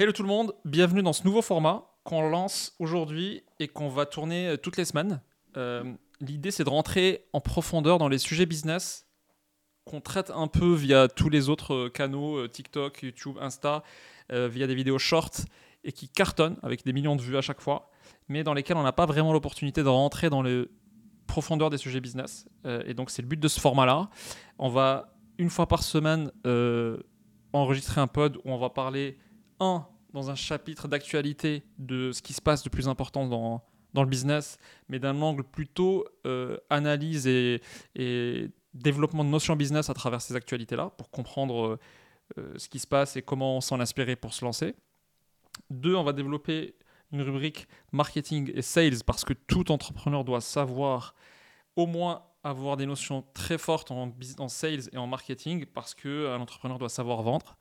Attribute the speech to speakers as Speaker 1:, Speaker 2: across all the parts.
Speaker 1: Hello tout le monde, bienvenue dans ce nouveau format qu'on lance aujourd'hui et qu'on va tourner euh, toutes les semaines. Euh, L'idée c'est de rentrer en profondeur dans les sujets business qu'on traite un peu via tous les autres euh, canaux, TikTok, YouTube, Insta, via des vidéos shorts et qui cartonnent avec des millions de vues à chaque fois, mais dans lesquels on n'a pas vraiment l'opportunité de rentrer dans les profondeurs des sujets business. Et donc c'est le but de ce format-là. On va une fois par semaine enregistrer un pod où on va parler, un, dans un chapitre d'actualité de ce qui se passe de plus important dans, dans le business, mais d'un angle plutôt euh, analyse et, développement de notions business à travers ces actualités-là, pour comprendre euh, euh, ce qui se passe et comment s'en inspirer pour se lancer. Deux, on va développer une rubrique marketing et sales, parce que tout entrepreneur doit savoir au moins avoir des notions très fortes en, en sales et en marketing, parce qu'un entrepreneur doit savoir vendre.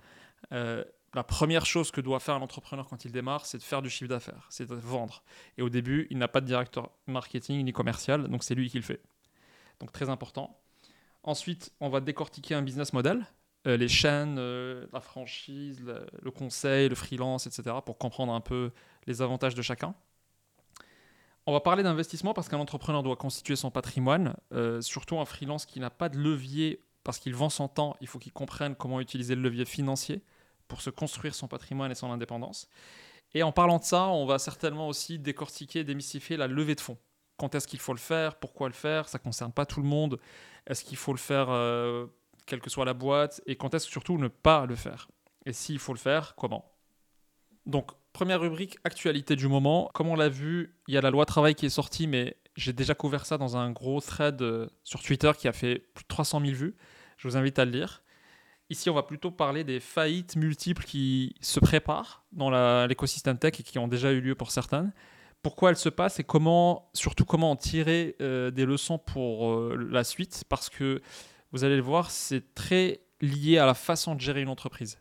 Speaker 1: Euh, la première chose que doit faire un entrepreneur quand il démarre, c'est de faire du chiffre d'affaires, c'est de vendre. Et au début, il n'a pas de directeur marketing ni commercial, donc c'est lui qui le fait. Donc très important. Ensuite, on va décortiquer un business model, euh, les chaînes, euh, la franchise, le, le conseil, le freelance, etc., pour comprendre un peu les avantages de chacun. On va parler d'investissement parce qu'un entrepreneur doit constituer son patrimoine, euh, surtout un freelance qui n'a pas de levier parce qu'il vend son temps, il faut qu'il comprenne comment utiliser le levier financier pour se construire son patrimoine et son indépendance. Et en parlant de ça, on va certainement aussi décortiquer, démystifier la levée de fonds. Quand est-ce qu'il faut le faire? Pourquoi le faire? Ça ne concerne pas tout le monde. Est-ce qu'il faut le faire euh, quelle que soit la boîte? Et quand est-ce surtout ne pas le faire? Et s'il faut le faire, comment? Donc, première rubrique, actualité du moment. Comme on l'a vu, il y a la loi travail qui est sortie, mais j'ai déjà couvert ça dans un gros thread euh, sur Twitter qui a fait plus de 300 000 vues. Je vous invite à le lire. Ici, on va plutôt parler des faillites multiples qui se préparent dans l'écosystème tech et qui ont déjà eu lieu pour certaines. Pourquoi elles se passent et comment, surtout comment en tirer euh, des leçons pour euh, la suite? Parce que vous allez le voir, c'est très lié à la façon de gérer une entreprise,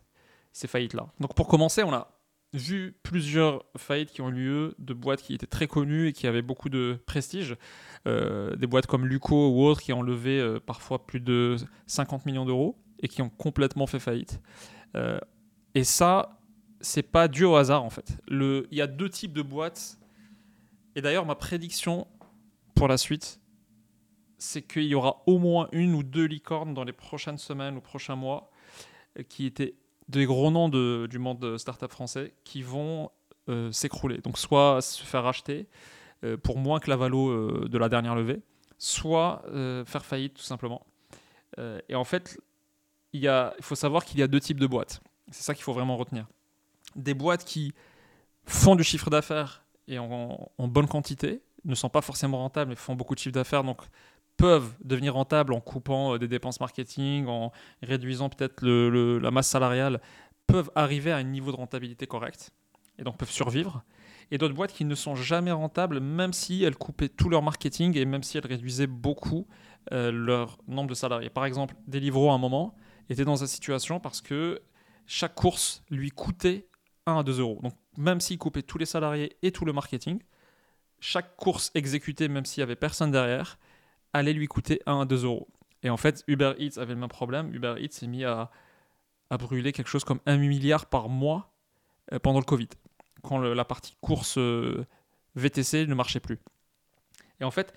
Speaker 1: ces faillites-là. Donc pour commencer, on a vu plusieurs faillites qui ont eu lieu de boîtes qui étaient très connues et qui avaient beaucoup de prestige. Euh, des boîtes comme Luco ou autres qui ont levé parfois plus de 50 millions d'euros et qui ont complètement fait faillite. Euh, et ça, c'est pas dû au hasard en fait. Il y a deux types de boîtes. Et d'ailleurs, ma prédiction pour la suite, c'est qu'il y aura au moins une ou deux licornes dans les prochaines semaines ou prochains mois euh, qui étaient des gros noms de- du monde startup français qui vont euh, s'écrouler. Donc soit se faire racheter pour moins que la valo euh, de la dernière levée, soit faire faillite tout simplement. Et en fait, il, y a- faut savoir qu'il y a deux types de boîtes. C'est ça qu'il faut vraiment retenir. Des boîtes qui font du chiffre d'affaires et en, bonne quantité, ne sont pas forcément rentables, mais font beaucoup de chiffre d'affaires, donc peuvent devenir rentables en coupant euh, des dépenses marketing, en réduisant peut-être la masse salariale, peuvent arriver à un niveau de rentabilité correct et donc peuvent survivre. Et d'autres boîtes qui ne sont jamais rentables, même si elles coupaient tout leur marketing et même si elles réduisaient beaucoup euh, leur nombre de salariés. Par exemple, Deliveroo à un moment était dans cette situation parce que chaque course lui coûtait 1 à 2 euros. Donc même s'il coupait tous les salariés et tout le marketing, chaque course exécutée, même s'il n'y avait personne derrière, allait lui coûter 1 à 2 euros. Et en fait, Uber Eats avait le même problème. Uber Eats s'est mis à, à brûler quelque chose comme 1 milliard par mois euh, pendant le Covid, quand la partie course euh, VTC ne marchait plus. Et en fait,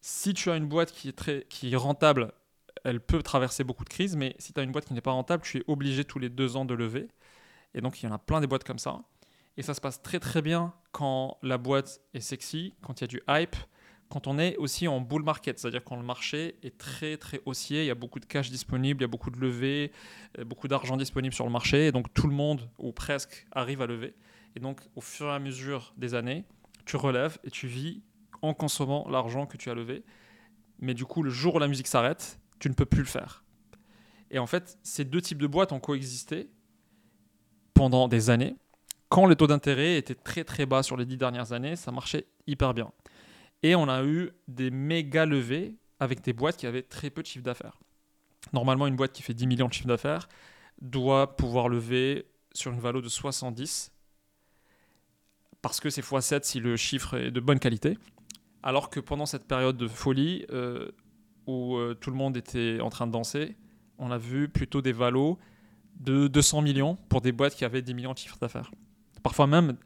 Speaker 1: si tu as une boîte qui est, très, qui est rentable, elle peut traverser beaucoup de crises, mais si tu as une boîte qui n'est pas rentable, tu es obligé tous les deux ans de lever. Et donc, il y en a plein des boîtes comme ça. Et ça se passe très très bien quand la boîte est sexy, quand il y a du hype, quand on est aussi en bull market, c'est-à-dire quand le marché est très très haussier, il y a beaucoup de cash disponible, il y a beaucoup de levées, euh, beaucoup d'argent disponible sur le marché, et donc tout le monde, ou presque, arrive à lever. Et donc au fur et à mesure des années, tu relèves et tu vis en consommant l'argent que tu as levé. Mais du coup, le jour où la musique s'arrête, tu ne peux plus le faire. Et en fait, ces deux types de boîtes ont coexisté pendant des années. Quand le taux d'intérêt était très très bas sur les dix dernières années, ça marchait hyper bien. Et on a eu des méga levées avec des boîtes qui avaient très peu de chiffre d'affaires. Normalement, une boîte qui fait 10 millions de chiffre d'affaires doit pouvoir lever sur une valeur de 70 parce que c'est x7 si le chiffre est de bonne qualité. Alors que pendant cette période de folie euh, où euh, tout le monde était en train de danser, on a vu plutôt des valos de 200 millions pour des boîtes qui avaient 10 millions de chiffre d'affaires. Parfois même,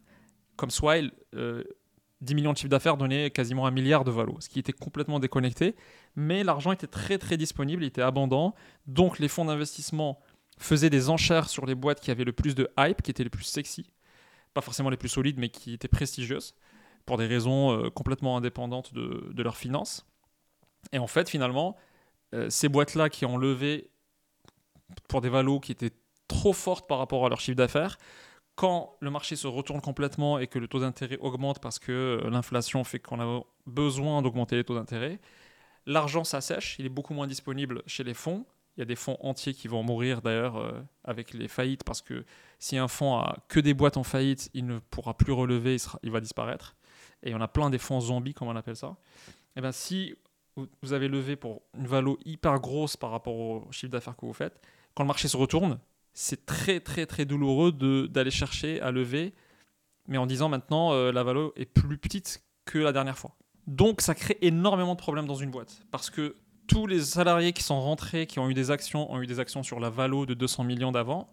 Speaker 1: comme Swile, 10 millions de chiffre d'affaires donnaient quasiment un milliard de valo, ce qui était complètement déconnecté. Mais l'argent était très très disponible, il était abondant. Donc les fonds d'investissement faisaient des enchères sur les boîtes qui avaient le plus de hype, qui étaient les plus sexy. Pas forcément les plus solides, mais qui étaient prestigieuses, pour des raisons euh, complètement indépendantes de, de leurs finances. Et en fait, finalement, euh, ces boîtes-là qui ont levé pour des valos qui étaient trop fortes par rapport à leur chiffre d'affaires, quand le marché se retourne complètement et que le taux d'intérêt augmente parce que euh, l'inflation fait qu'on a besoin d'augmenter les taux d'intérêt, l'argent s'assèche, il est beaucoup moins disponible chez les fonds. Il y a des fonds entiers qui vont mourir d'ailleurs euh, avec les faillites parce que si un fonds a que des boîtes en faillite, il ne pourra plus relever, il, va disparaître. Et on a plein des fonds zombies, comme on appelle ça. Et eh bien si vous avez levé pour une valo hyper grosse par rapport au chiffre d'affaires que vous faites, quand le marché se retourne, c'est très très très douloureux d'aller chercher à lever, mais en disant maintenant euh, la valeur est plus petite que la dernière fois. Donc ça crée énormément de problèmes dans une boîte, parce que tous les salariés qui sont rentrés, qui ont eu des actions, ont eu des actions sur la valo de 200 millions d'avant.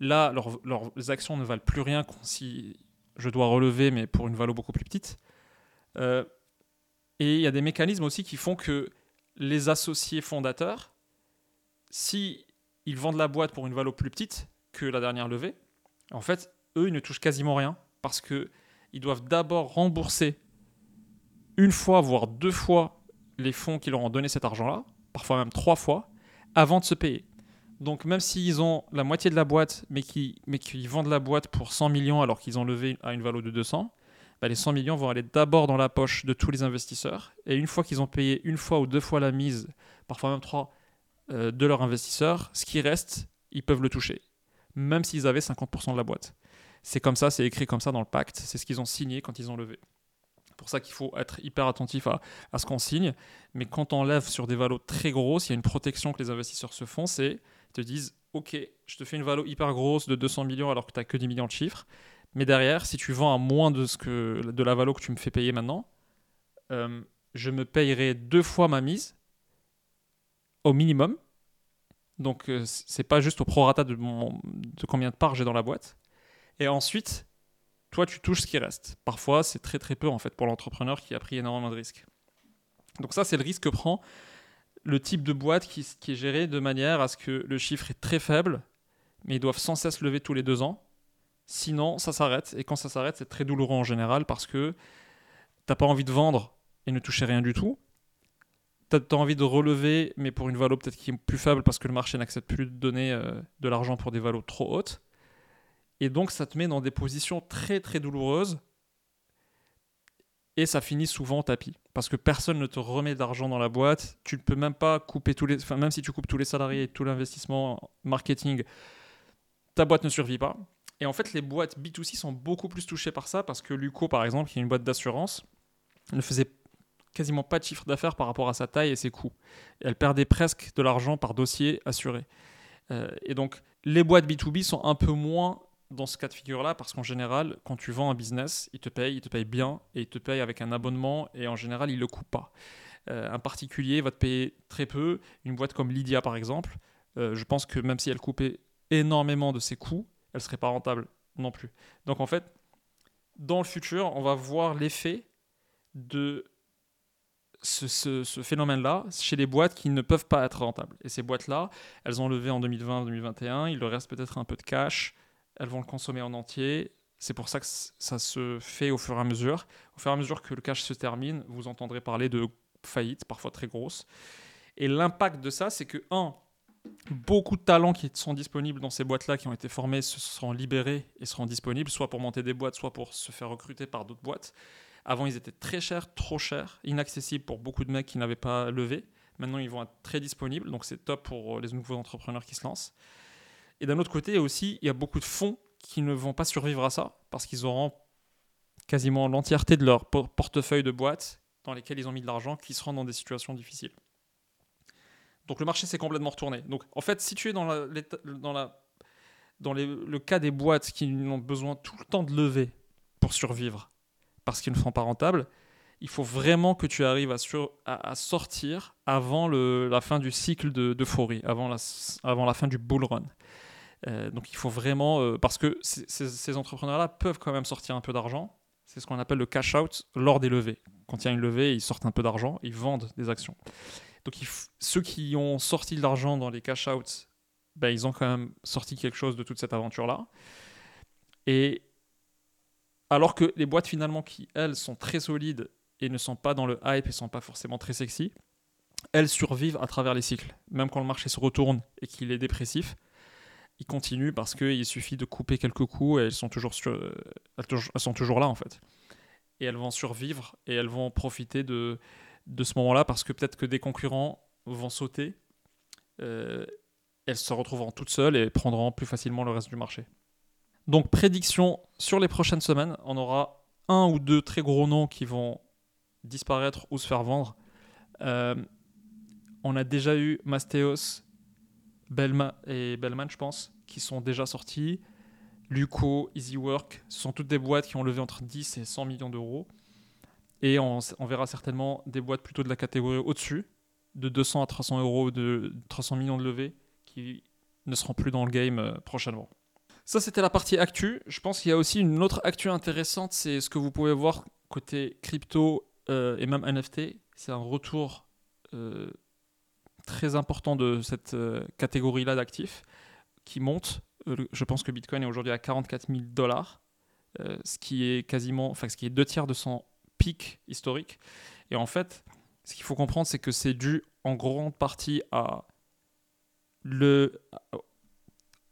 Speaker 1: Là, leurs actions ne valent plus rien si je dois relever, mais pour une valo beaucoup plus petite. Euh, et il y a des mécanismes aussi qui font que les associés fondateurs, si ils vendent la boîte pour une valeur plus petite que la dernière levée. En fait, eux, ils ne touchent quasiment rien parce que ils doivent d'abord rembourser une fois, voire deux fois les fonds qui leur ont donné cet argent-là, parfois même trois fois, avant de se payer. Donc même s'ils ont la moitié de la boîte, mais qui mais vendent la boîte pour 100 millions alors qu'ils ont levé à une valeur de 200, bah les 100 millions vont aller d'abord dans la poche de tous les investisseurs. Et une fois qu'ils ont payé une fois ou deux fois la mise, parfois même trois, euh, de leurs investisseurs, ce qui reste, ils peuvent le toucher, même s'ils avaient 50% de la boîte. C'est comme ça, c'est écrit comme ça dans le pacte, c'est ce qu'ils ont signé quand ils ont levé. C'est pour ça qu'il faut être hyper attentif à, ce qu'on signe. Mais quand on lève sur des valos très grosses, il y a une protection que les investisseurs se font, c'est ils te disent Ok, je te fais une valo hyper grosse de 200 millions alors que tu n'as que 10 millions de chiffres. Mais derrière, si tu vends à moins de, ce que, de la valo que tu me fais payer maintenant, euh, je me payerai deux fois ma mise au minimum. Donc, euh, c'est pas juste au prorata de, de combien de parts j'ai dans la boîte. Et ensuite, toi, tu touches ce qui reste. Parfois, c'est très très peu en fait pour l'entrepreneur qui a pris énormément de risques. Donc ça, c'est le risque que prend le type de boîte qui, qui, est géré de manière à ce que le chiffre est très faible, mais ils doivent sans cesse lever tous les deux ans. Sinon, ça s'arrête. Et quand ça s'arrête, c'est très douloureux en général parce que t'as pas envie de vendre et ne toucher rien du tout tu as, envie de relever, mais pour une valo peut-être qui est plus faible parce que le marché n'accepte plus de donner euh, de l'argent pour des valos trop hautes. Et donc ça te met dans des positions très très douloureuses. Et ça finit souvent tapis. Parce que personne ne te remet d'argent dans la boîte. Tu ne peux même pas couper tous les. Enfin, même si tu coupes tous les salariés et tout l'investissement marketing, ta boîte ne survit pas. Et en fait, les boîtes B2C sont beaucoup plus touchées par ça parce que Luco, par exemple, qui est une boîte d'assurance, ne faisait quasiment pas de chiffre d'affaires par rapport à sa taille et ses coûts. elle perdait presque de l'argent par dossier assuré. Euh, et donc, les boîtes B2B sont un peu moins dans ce cas de figure-là parce qu'en général, quand tu vends un business, ils te payent, ils te payent bien et ils te payent avec un abonnement et en général, ils ne le coupent pas. Euh, un particulier va te payer très peu. Une boîte comme Lydia, par exemple, euh, je pense que même si elle coupait énormément de ses coûts, elle serait pas rentable non plus. Donc en fait, dans le futur, on va voir l'effet de ce, phénomène-là chez les boîtes qui ne peuvent pas être rentables. Et ces boîtes-là, elles ont levé en 2020-2021, il leur reste peut-être un peu de cash, elles vont le consommer en entier. C'est pour ça que ça se fait au fur et à mesure. Au fur et à mesure que le cash se termine, vous entendrez parler de faillites, parfois très grosses. Et l'impact de ça, c'est que, un, beaucoup de talents qui sont disponibles dans ces boîtes-là, qui ont été formés, se seront libérés et seront disponibles, soit pour monter des boîtes, soit pour se faire recruter par d'autres boîtes. Avant, ils étaient très chers, trop chers, inaccessibles pour beaucoup de mecs qui n'avaient pas levé. Maintenant, ils vont être très disponibles, donc c'est top pour les nouveaux entrepreneurs qui se lancent. Et d'un autre côté, aussi, il y a beaucoup de fonds qui ne vont pas survivre à ça, parce qu'ils auront quasiment l'entièreté de leur portefeuille de boîtes dans lesquelles ils ont mis de l'argent qui seront dans des situations difficiles. Donc le marché s'est complètement retourné. Donc en fait, si tu es dans, la, dans, la, dans le cas des boîtes qui ont besoin tout le temps de lever pour survivre, parce qu'ils ne seront pas rentables, il faut vraiment que tu arrives à, sortir avant la fin du cycle d'euphorie, avant, la, avant la fin du bull run. Euh, donc il faut vraiment, euh, parce que ces- ces entrepreneurs-là peuvent quand même sortir un peu d'argent. C'est ce qu'on appelle le cash out lors des levées. Quand il y a une levée, ils sortent un peu d'argent, ils vendent des actions. Donc ceux qui ont sorti de l'argent dans les cash outs, ben, ils ont quand même sorti quelque chose de toute cette aventure-là. Et alors que les boîtes finalement qui, elles, sont très solides et ne sont pas dans le hype et sont pas forcément très sexy, elles survivent à travers les cycles. Même quand le marché se retourne et qu'il est dépressif, ils continuent parce qu'il suffit de couper quelques coups et euh, elles sont toujours là en fait. Et elles vont survivre et elles vont profiter de, de ce moment-là parce que peut-être que des concurrents vont sauter. euh, elles se retrouveront toutes seules et prendront plus facilement le reste du marché. Donc prédiction sur les prochaines semaines, on aura un ou deux très gros noms qui vont disparaître ou se faire vendre. Euh, on a déjà eu Mastéos, Belma et Bellman, je pense, qui sont déjà sortis. Luco, EasyWork, ce sont toutes des boîtes qui ont levé entre 10 et 100 millions d'euros. Et on, verra certainement des boîtes plutôt de la catégorie au-dessus, de 200 à 300 euros, de 300 millions de levées, qui ne seront plus dans le game euh, prochainement. Ça, c'était la partie actu. Je pense qu'il y a aussi une autre actu intéressante, c'est ce que vous pouvez voir côté crypto euh, et même NFT. C'est un retour euh, très important de cette catégorie-là d'actifs qui monte. Je pense que Bitcoin est aujourd'hui à 44 000 dollars, ce qui est quasiment, enfin, ce qui est deux tiers de son historique. Et en fait, ce qu'il faut comprendre, c'est que c'est dû en grande partie à le.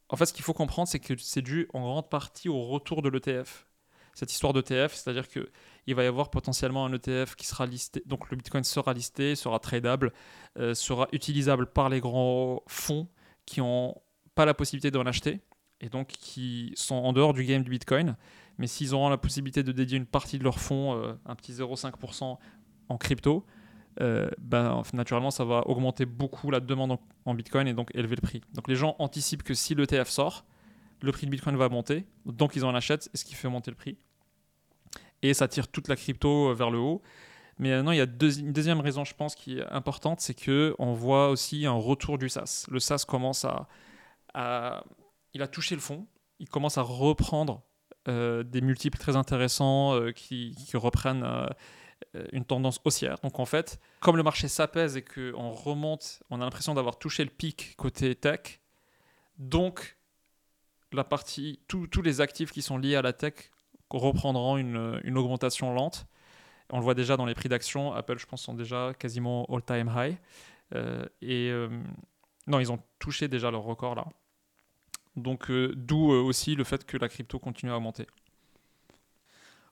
Speaker 1: En fait, ce qu'il faut comprendre, c'est que c'est dû en grande partie au retour de l'ETF. Cette histoire d'ETF, c'est-à-dire que il va y avoir potentiellement un ETF qui sera listé, donc le Bitcoin sera listé, sera tradable, euh, sera utilisable par les grands fonds qui n'ont pas la possibilité d'en acheter et donc qui sont en dehors du game du Bitcoin. Mais s'ils auront la possibilité de dédier une partie de leur fonds, euh, un petit 0,5% en crypto, euh, ben, naturellement, ça va augmenter beaucoup la demande en, Bitcoin et donc élever le prix. Donc les gens anticipent que si l'ETF sort, le prix de Bitcoin va monter, donc ils en achètent, ce qui fait monter le prix. Et ça tire toute la crypto euh, vers le haut. Mais maintenant, il y a une deuxième raison, je pense, qui est importante, c'est que on voit aussi un retour du SaaS. Le SaaS commence à, à- il a touché le fond, il commence à reprendre des multiples très intéressants euh, qui, reprennent euh, euh, une tendance haussière. Donc en fait, comme le marché s'apaise et qu'on remonte, on a l'impression d'avoir touché le pic côté tech. Donc la partie, tous les actifs qui sont liés à la tech reprendront une, augmentation lente. On le voit déjà dans les prix d'action. Apple, je pense, sont déjà quasiment all-time high. Euh, et euh, non, ils ont touché déjà leur record là. Donc, euh, d'où euh, aussi le fait que la crypto continue à augmenter.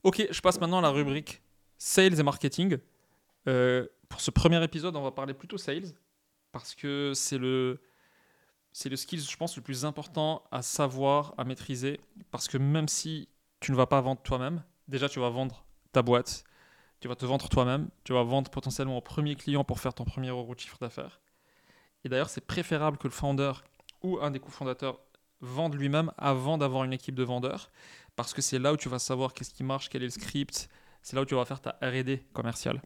Speaker 1: Ok, je passe maintenant à la rubrique sales et marketing. Euh, pour ce premier épisode, on va parler plutôt sales parce que c'est le c'est le skill, je pense, le plus important à savoir, à maîtriser. Parce que même si tu ne vas pas vendre toi-même, déjà tu vas vendre ta boîte, tu vas te vendre toi-même, tu vas vendre potentiellement au premier client pour faire ton premier euro de chiffre d'affaires. Et d'ailleurs, c'est préférable que le founder ou un des cofondateurs vende lui-même avant d'avoir une équipe de vendeurs, parce que c'est là où tu vas savoir qu'est-ce qui marche, quel est le script, c'est là où tu vas faire ta R&D commerciale.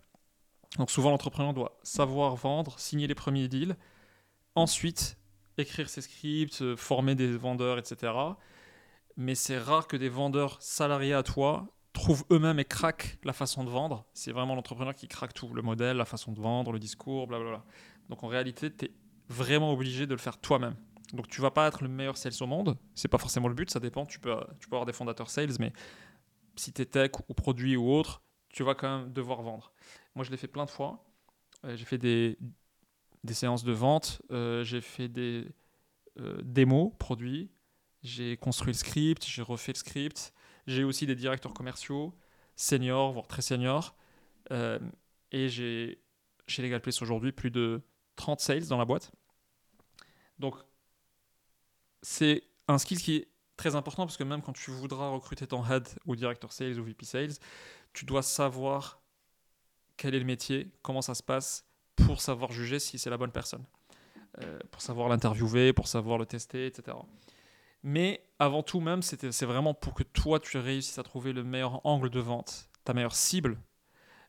Speaker 1: Donc souvent, l'entrepreneur doit savoir vendre, signer les premiers deals, ensuite écrire ses scripts, euh, former des vendeurs, etc. Mais c'est rare que des vendeurs salariés à toi trouvent eux-mêmes et craquent la façon de vendre. C'est vraiment l'entrepreneur qui craque tout, le modèle, la façon de vendre, le discours, blablabla. Donc en réalité, tu es vraiment obligé de le faire toi-même. Donc tu vas pas être le meilleur sales au monde, c'est pas forcément le but, ça dépend, tu peux, tu peux avoir des fondateurs sales, mais si tu es tech ou produit ou autre, tu vas quand même devoir vendre. Moi je l'ai fait plein de fois, Euh, j'ai fait des, des séances de vente, euh, j'ai fait des euh, démos produits, j'ai construit le script, j'ai refait le script, j'ai aussi des directeurs commerciaux, seniors, voire très seniors, et j'ai chez Legal Place aujourd'hui plus de 30 sales dans la boîte. Donc c'est un skill qui est très important parce que même quand tu voudras recruter ton head ou directeur sales ou VP sales, tu dois savoir quel est le métier, comment ça se passe pour savoir juger si c'est la bonne personne, Euh, pour savoir l'interviewer, pour savoir le tester, etc. Mais avant tout même, c'est vraiment pour que toi, tu réussisses à trouver le meilleur angle de vente, ta meilleure cible.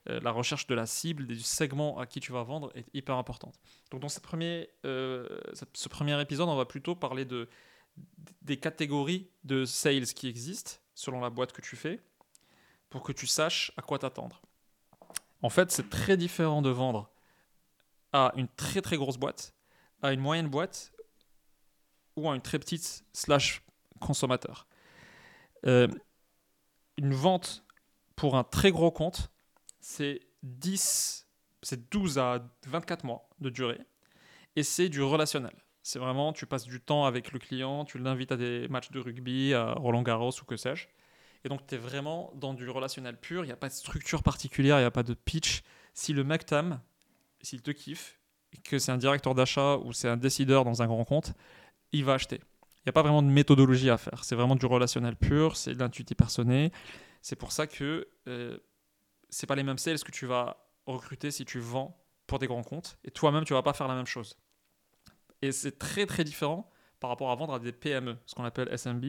Speaker 1: Euh, la recherche de la cible, du segment à qui tu vas vendre est hyper importante. Donc dans premier, euh, ce premier épisode, on va plutôt parler de, des catégories de sales qui existent selon la boîte que tu fais pour que tu saches à quoi t'attendre. En fait, c'est très différent de vendre à une très très grosse boîte, à une moyenne boîte ou à une très petite slash consommateur. Euh, une vente pour un très gros compte, c'est 10, c'est 12 à 24 mois de durée et c'est du relationnel. C'est vraiment, tu passes du temps avec le client, tu l'invites à des matchs de rugby, à Roland Garros ou que sais-je. Et donc, tu es vraiment dans du relationnel pur. Il n'y a pas de structure particulière, il n'y a pas de pitch. Si le mec t'aime, s'il te kiffe, que c'est un directeur d'achat ou c'est un décideur dans un grand compte, il va acheter. Il n'y a pas vraiment de méthodologie à faire. C'est vraiment du relationnel pur, c'est de l'intuitif personné. C'est pour ça que euh, c'est pas les mêmes sales que tu vas recruter si tu vends pour des grands comptes. Et toi-même, tu vas pas faire la même chose. Et c'est très très différent par rapport à vendre à des PME, ce qu'on appelle SMB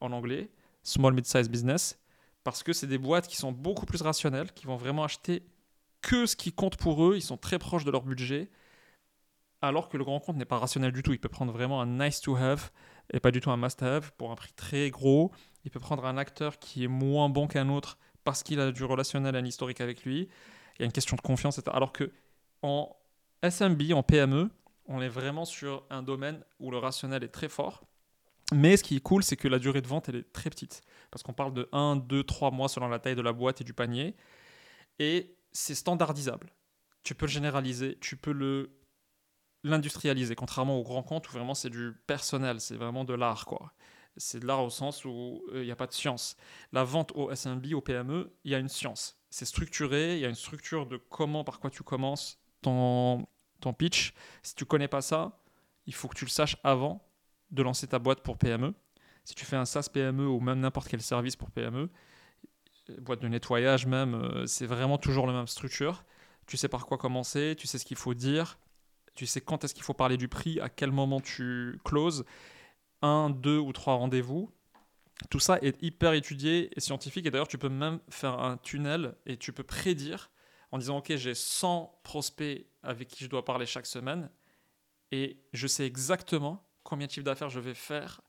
Speaker 1: en anglais, Small Mid-Size Business, parce que c'est des boîtes qui sont beaucoup plus rationnelles, qui vont vraiment acheter que ce qui compte pour eux, ils sont très proches de leur budget, alors que le grand compte n'est pas rationnel du tout. Il peut prendre vraiment un nice to have et pas du tout un must have pour un prix très gros. Il peut prendre un acteur qui est moins bon qu'un autre parce qu'il a du relationnel un historique avec lui. Il y a une question de confiance, etc. Alors que en SMB, en PME, on est vraiment sur un domaine où le rationnel est très fort. Mais ce qui est cool, c'est que la durée de vente, elle est très petite. Parce qu'on parle de 1, 2, 3 mois selon la taille de la boîte et du panier. Et c'est standardisable. Tu peux le généraliser, tu peux le l'industrialiser, contrairement au grand compte où vraiment c'est du personnel, c'est vraiment de l'art, quoi. C'est de l'art au sens où euh, il n'y a pas de science. La vente au SMB, au PME, il y a une science. C'est structuré, il y a une structure de comment, par quoi tu commences ton, ton pitch. Si tu connais pas ça, il faut que tu le saches avant de lancer ta boîte pour PME. Si tu fais un SaaS PME ou même n'importe quel service pour PME, boîte de nettoyage même, euh, c'est vraiment toujours la même structure. Tu sais par quoi commencer, tu sais ce qu'il faut dire, tu sais quand est-ce qu'il faut parler du prix, à quel moment tu closes, un, deux ou trois rendez-vous. Tout ça est hyper étudié et scientifique. Et d'ailleurs, tu peux même faire un tunnel et tu peux prédire en disant Ok, j'ai 100 prospects avec qui je dois parler chaque semaine et je sais exactement combien de chiffre d'affaires je vais faire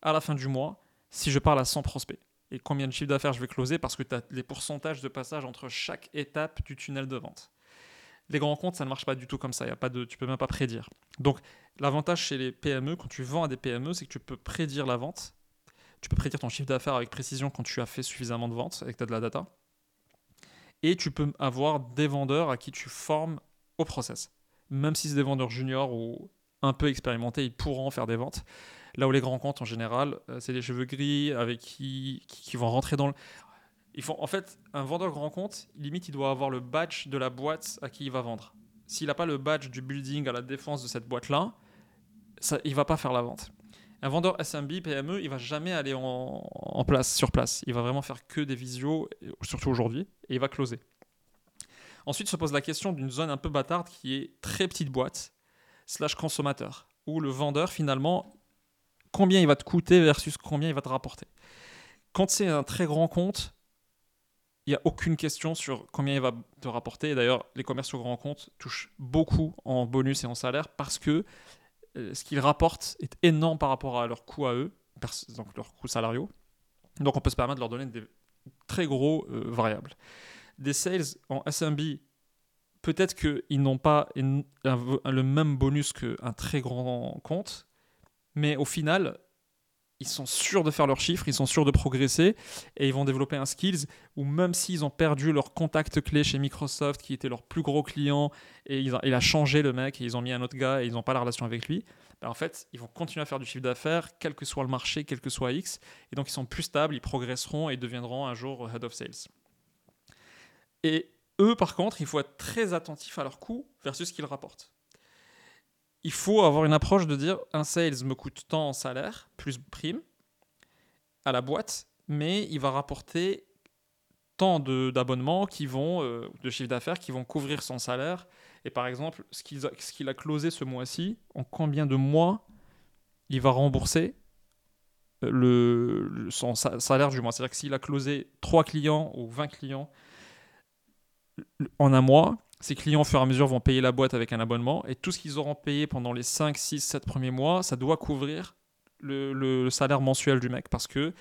Speaker 1: à la fin du mois si je parle à 100 prospects et combien de chiffre d'affaires je vais closer parce que tu as les pourcentages de passage entre chaque étape du tunnel de vente. Les grands comptes, ça ne marche pas du tout comme ça. Y a pas de, tu peux même pas prédire. Donc, l'avantage chez les PME, quand tu vends à des PME, c'est que tu peux prédire la vente. Tu peux prédire ton chiffre d'affaires avec précision quand tu as fait suffisamment de ventes et que tu as de la data. Et tu peux avoir des vendeurs à qui tu formes au process. Même si c'est des vendeurs juniors ou un peu expérimentés, ils pourront faire des ventes. Là où les grands comptes, en général, euh, c'est des cheveux gris avec qui, qui, vont rentrer dans le en fait, un vendeur grand compte, limite, il doit avoir le badge de la boîte à qui il va vendre. S'il n'a pas le badge du building à la défense de cette boîte-là, ça, il va pas faire la vente. Un vendeur SMB, PME, il va jamais aller en, place, sur place. Il va vraiment faire que des visios, surtout aujourd'hui, et il va closer. Ensuite se pose la question d'une zone un peu bâtarde qui est très petite boîte, slash consommateur, où le vendeur, finalement, combien il va te coûter versus combien il va te rapporter. Quand c'est un très grand compte, il n'y a aucune question sur combien il va te rapporter. D'ailleurs, les commerciaux grands comptes touchent beaucoup en bonus et en salaire parce que ce qu'ils rapportent est énorme par rapport à leurs coûts à eux, donc leurs coûts salariaux. Donc on peut se permettre de leur donner des très gros euh, variables. Des sales en SMB, peut-être qu'ils n'ont pas le même bonus qu'un très grand compte, mais au final, ils sont sûrs de faire leurs chiffres, ils sont sûrs de progresser et ils vont développer un skills où même s'ils ont perdu leur contact clé chez Microsoft qui était leur plus gros client et il a, changé le mec et ils ont mis un autre gars et ils n'ont pas la relation avec lui, ben en fait ils vont continuer à faire du chiffre d'affaires quel que soit le marché, quel que soit X et donc ils sont plus stables, ils progresseront et deviendront un jour head of sales. Et eux par contre il faut être très attentif à leurs coûts versus ce qu'ils rapportent il faut avoir une approche de dire un sales me coûte tant en salaire, plus prime, à la boîte, mais il va rapporter tant d'abonnements qui vont, euh, de chiffre d'affaires qui vont couvrir son salaire. Et par exemple, ce qu'il a, closé ce mois-ci, en combien de mois il va rembourser euh, le, son salaire du mois? C'est-à-dire que s'il a closé 3 clients ou 20 clients en un mois, ces clients, au fur et à mesure, vont payer la boîte avec un abonnement et tout ce qu'ils auront payé pendant les 5, 6, 7 premiers mois, ça doit couvrir le, salaire mensuel du mec parce que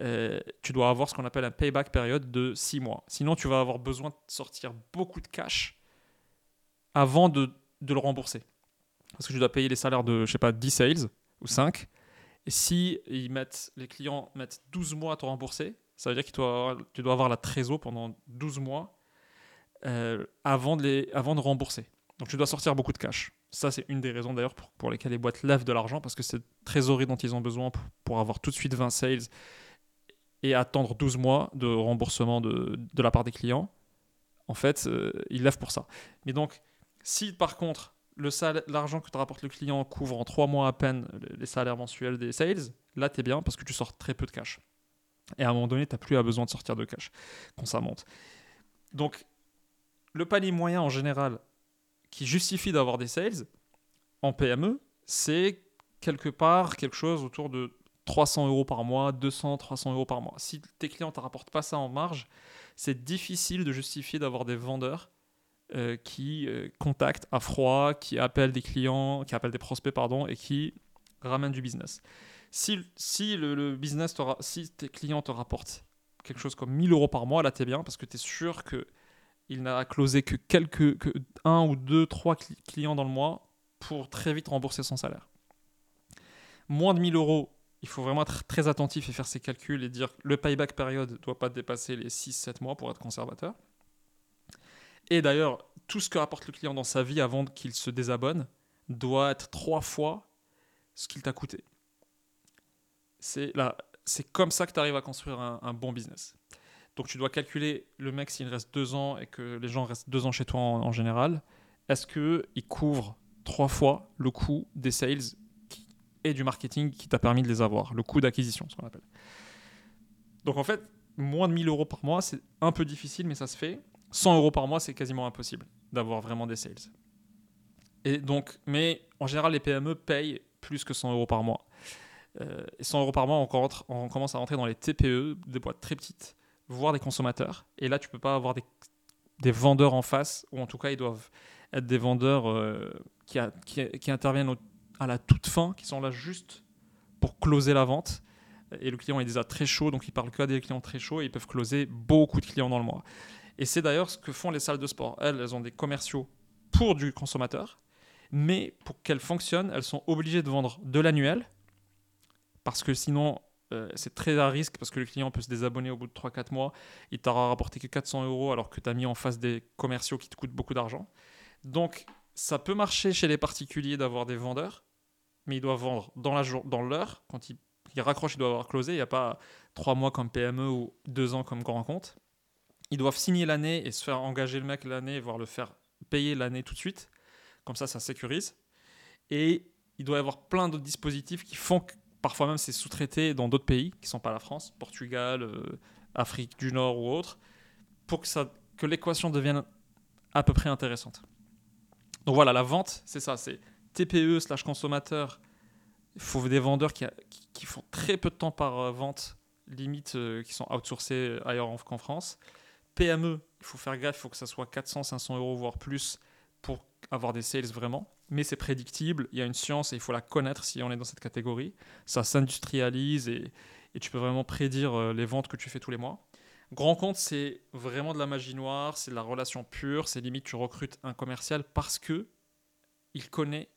Speaker 1: euh, tu dois avoir ce qu'on appelle un payback période de 6 mois. Sinon, tu vas avoir besoin de sortir beaucoup de cash avant de, le rembourser. Parce que tu dois payer les salaires de, je sais pas, 10 sales ou 5. Et si ils mettent, les clients mettent 12 mois à te rembourser, ça veut dire que tu avoir, tu dois avoir la trésor pendant 12 mois euh, avant, de les, avant de rembourser. Donc tu dois sortir beaucoup de cash. Ça, c'est une des raisons d'ailleurs pour, pour, lesquelles les boîtes lèvent de l'argent, parce que c'est trésorerie dont ils ont besoin pour, pour, avoir tout de suite 20 sales et attendre 12 mois de remboursement de, de la part des clients. En fait, euh, ils lèvent pour ça. Mais donc, si par contre, l'argent que te rapporte le client couvre en 3 mois à peine les salaires mensuels des sales, là, tu es bien parce que tu sors très peu de cash. Et à un moment donné, tu n'as plus besoin de sortir de cash quand ça monte. Donc, le panier moyen en général qui justifie d'avoir des sales en PME, c'est quelque part quelque chose autour de 300 euros par mois, 200, 300 euros par mois. Si tes clients ne te rapportent pas ça en marge, c'est difficile de justifier d'avoir des vendeurs euh, qui euh, contactent à froid, qui appellent des clients, qui appellent des prospects, pardon, et qui ramènent du business. Si, si le, business, si tes clients te rapportent quelque chose comme 1000 euros par mois, là t'es bien parce que tu es sûr que il n'a closé que quelques, que un ou deux, trois clients dans le mois pour très vite rembourser son salaire. Moins de 1000 euros, il faut vraiment être très attentif et faire ses calculs et dire le payback période ne doit pas dépasser les 6-7 mois pour être conservateur. Et d'ailleurs, tout ce que rapporte le client dans sa vie avant qu'il se désabonne doit être trois fois ce qu'il t'a coûté. C'est comme ça que tu arrives à construire un, bon business. Donc tu dois calculer le mec s'il reste deux ans et que les gens restent deux ans chez toi en, général. Est-ce qu'il couvre trois fois le coût des sales et du marketing qui t'a permis de les avoir, le coût d'acquisition, ce qu'on appelle. Donc en fait, moins de 1000 euros par mois, c'est un peu difficile, mais ça se fait. 100 euros par mois, c'est quasiment impossible d'avoir vraiment des sales. Et donc, mais en général, les PME payent plus que 100 euros par mois. Euh, et 100 euros par mois, on, commence à rentrer dans les TPE, des boîtes très petites, voire des consommateurs. Et là, tu peux pas avoir des, vendeurs en face, ou en tout cas, ils doivent être des vendeurs euh, qui, qui, interviennent à la toute fin, qui sont là juste pour closer la vente. Et le client est déjà très chaud, donc ils parlent que à des clients très chauds et ils peuvent closer beaucoup de clients dans le mois. Et c'est d'ailleurs ce que font les salles de sport. Elles, elles ont des commerciaux pour du consommateur, mais pour qu'elles fonctionnent, elles sont obligées de vendre de l'annuel parce que sinon, euh, c'est très à risque parce que le client peut se désabonner au bout de 3-4 mois. Il t'aura rapporté que 400 euros alors que tu as mis en face des commerciaux qui te coûtent beaucoup d'argent. Donc, ça peut marcher chez les particuliers d'avoir des vendeurs, mais ils doivent vendre dans l'heure. Quand ils, raccrochent, ils doivent avoir closé. Il n'y a pas 3 mois comme PME ou 2 ans comme grand compte. Ils doivent signer l'année et se faire engager le mec l'année, voire le faire payer l'année tout de suite. Comme ça, ça sécurise. Et il doit y avoir plein d'autres dispositifs qui font Parfois même, c'est sous-traité dans d'autres pays qui ne sont pas la France, Portugal, euh, Afrique du Nord ou autre, pour que, que l'équation devienne à peu près intéressante. Donc voilà, la vente, c'est ça, c'est TPE slash consommateur. Il faut des vendeurs qui, qui, font très peu de temps par euh, vente, limite euh, qui sont outsourcés ailleurs qu'en France. PME, il faut faire gaffe, il faut que ça soit 400, 500 euros, voire plus, pour avoir des sales vraiment mais c'est prédictible, il y a une science et il faut la connaître si on est dans cette catégorie. Ça s'industrialise et, tu peux vraiment prédire euh, les ventes que tu fais tous les mois. Grand compte, c'est vraiment de la magie noire, c'est de la relation pure, c'est limite tu recrutes un commercial parce que il connaît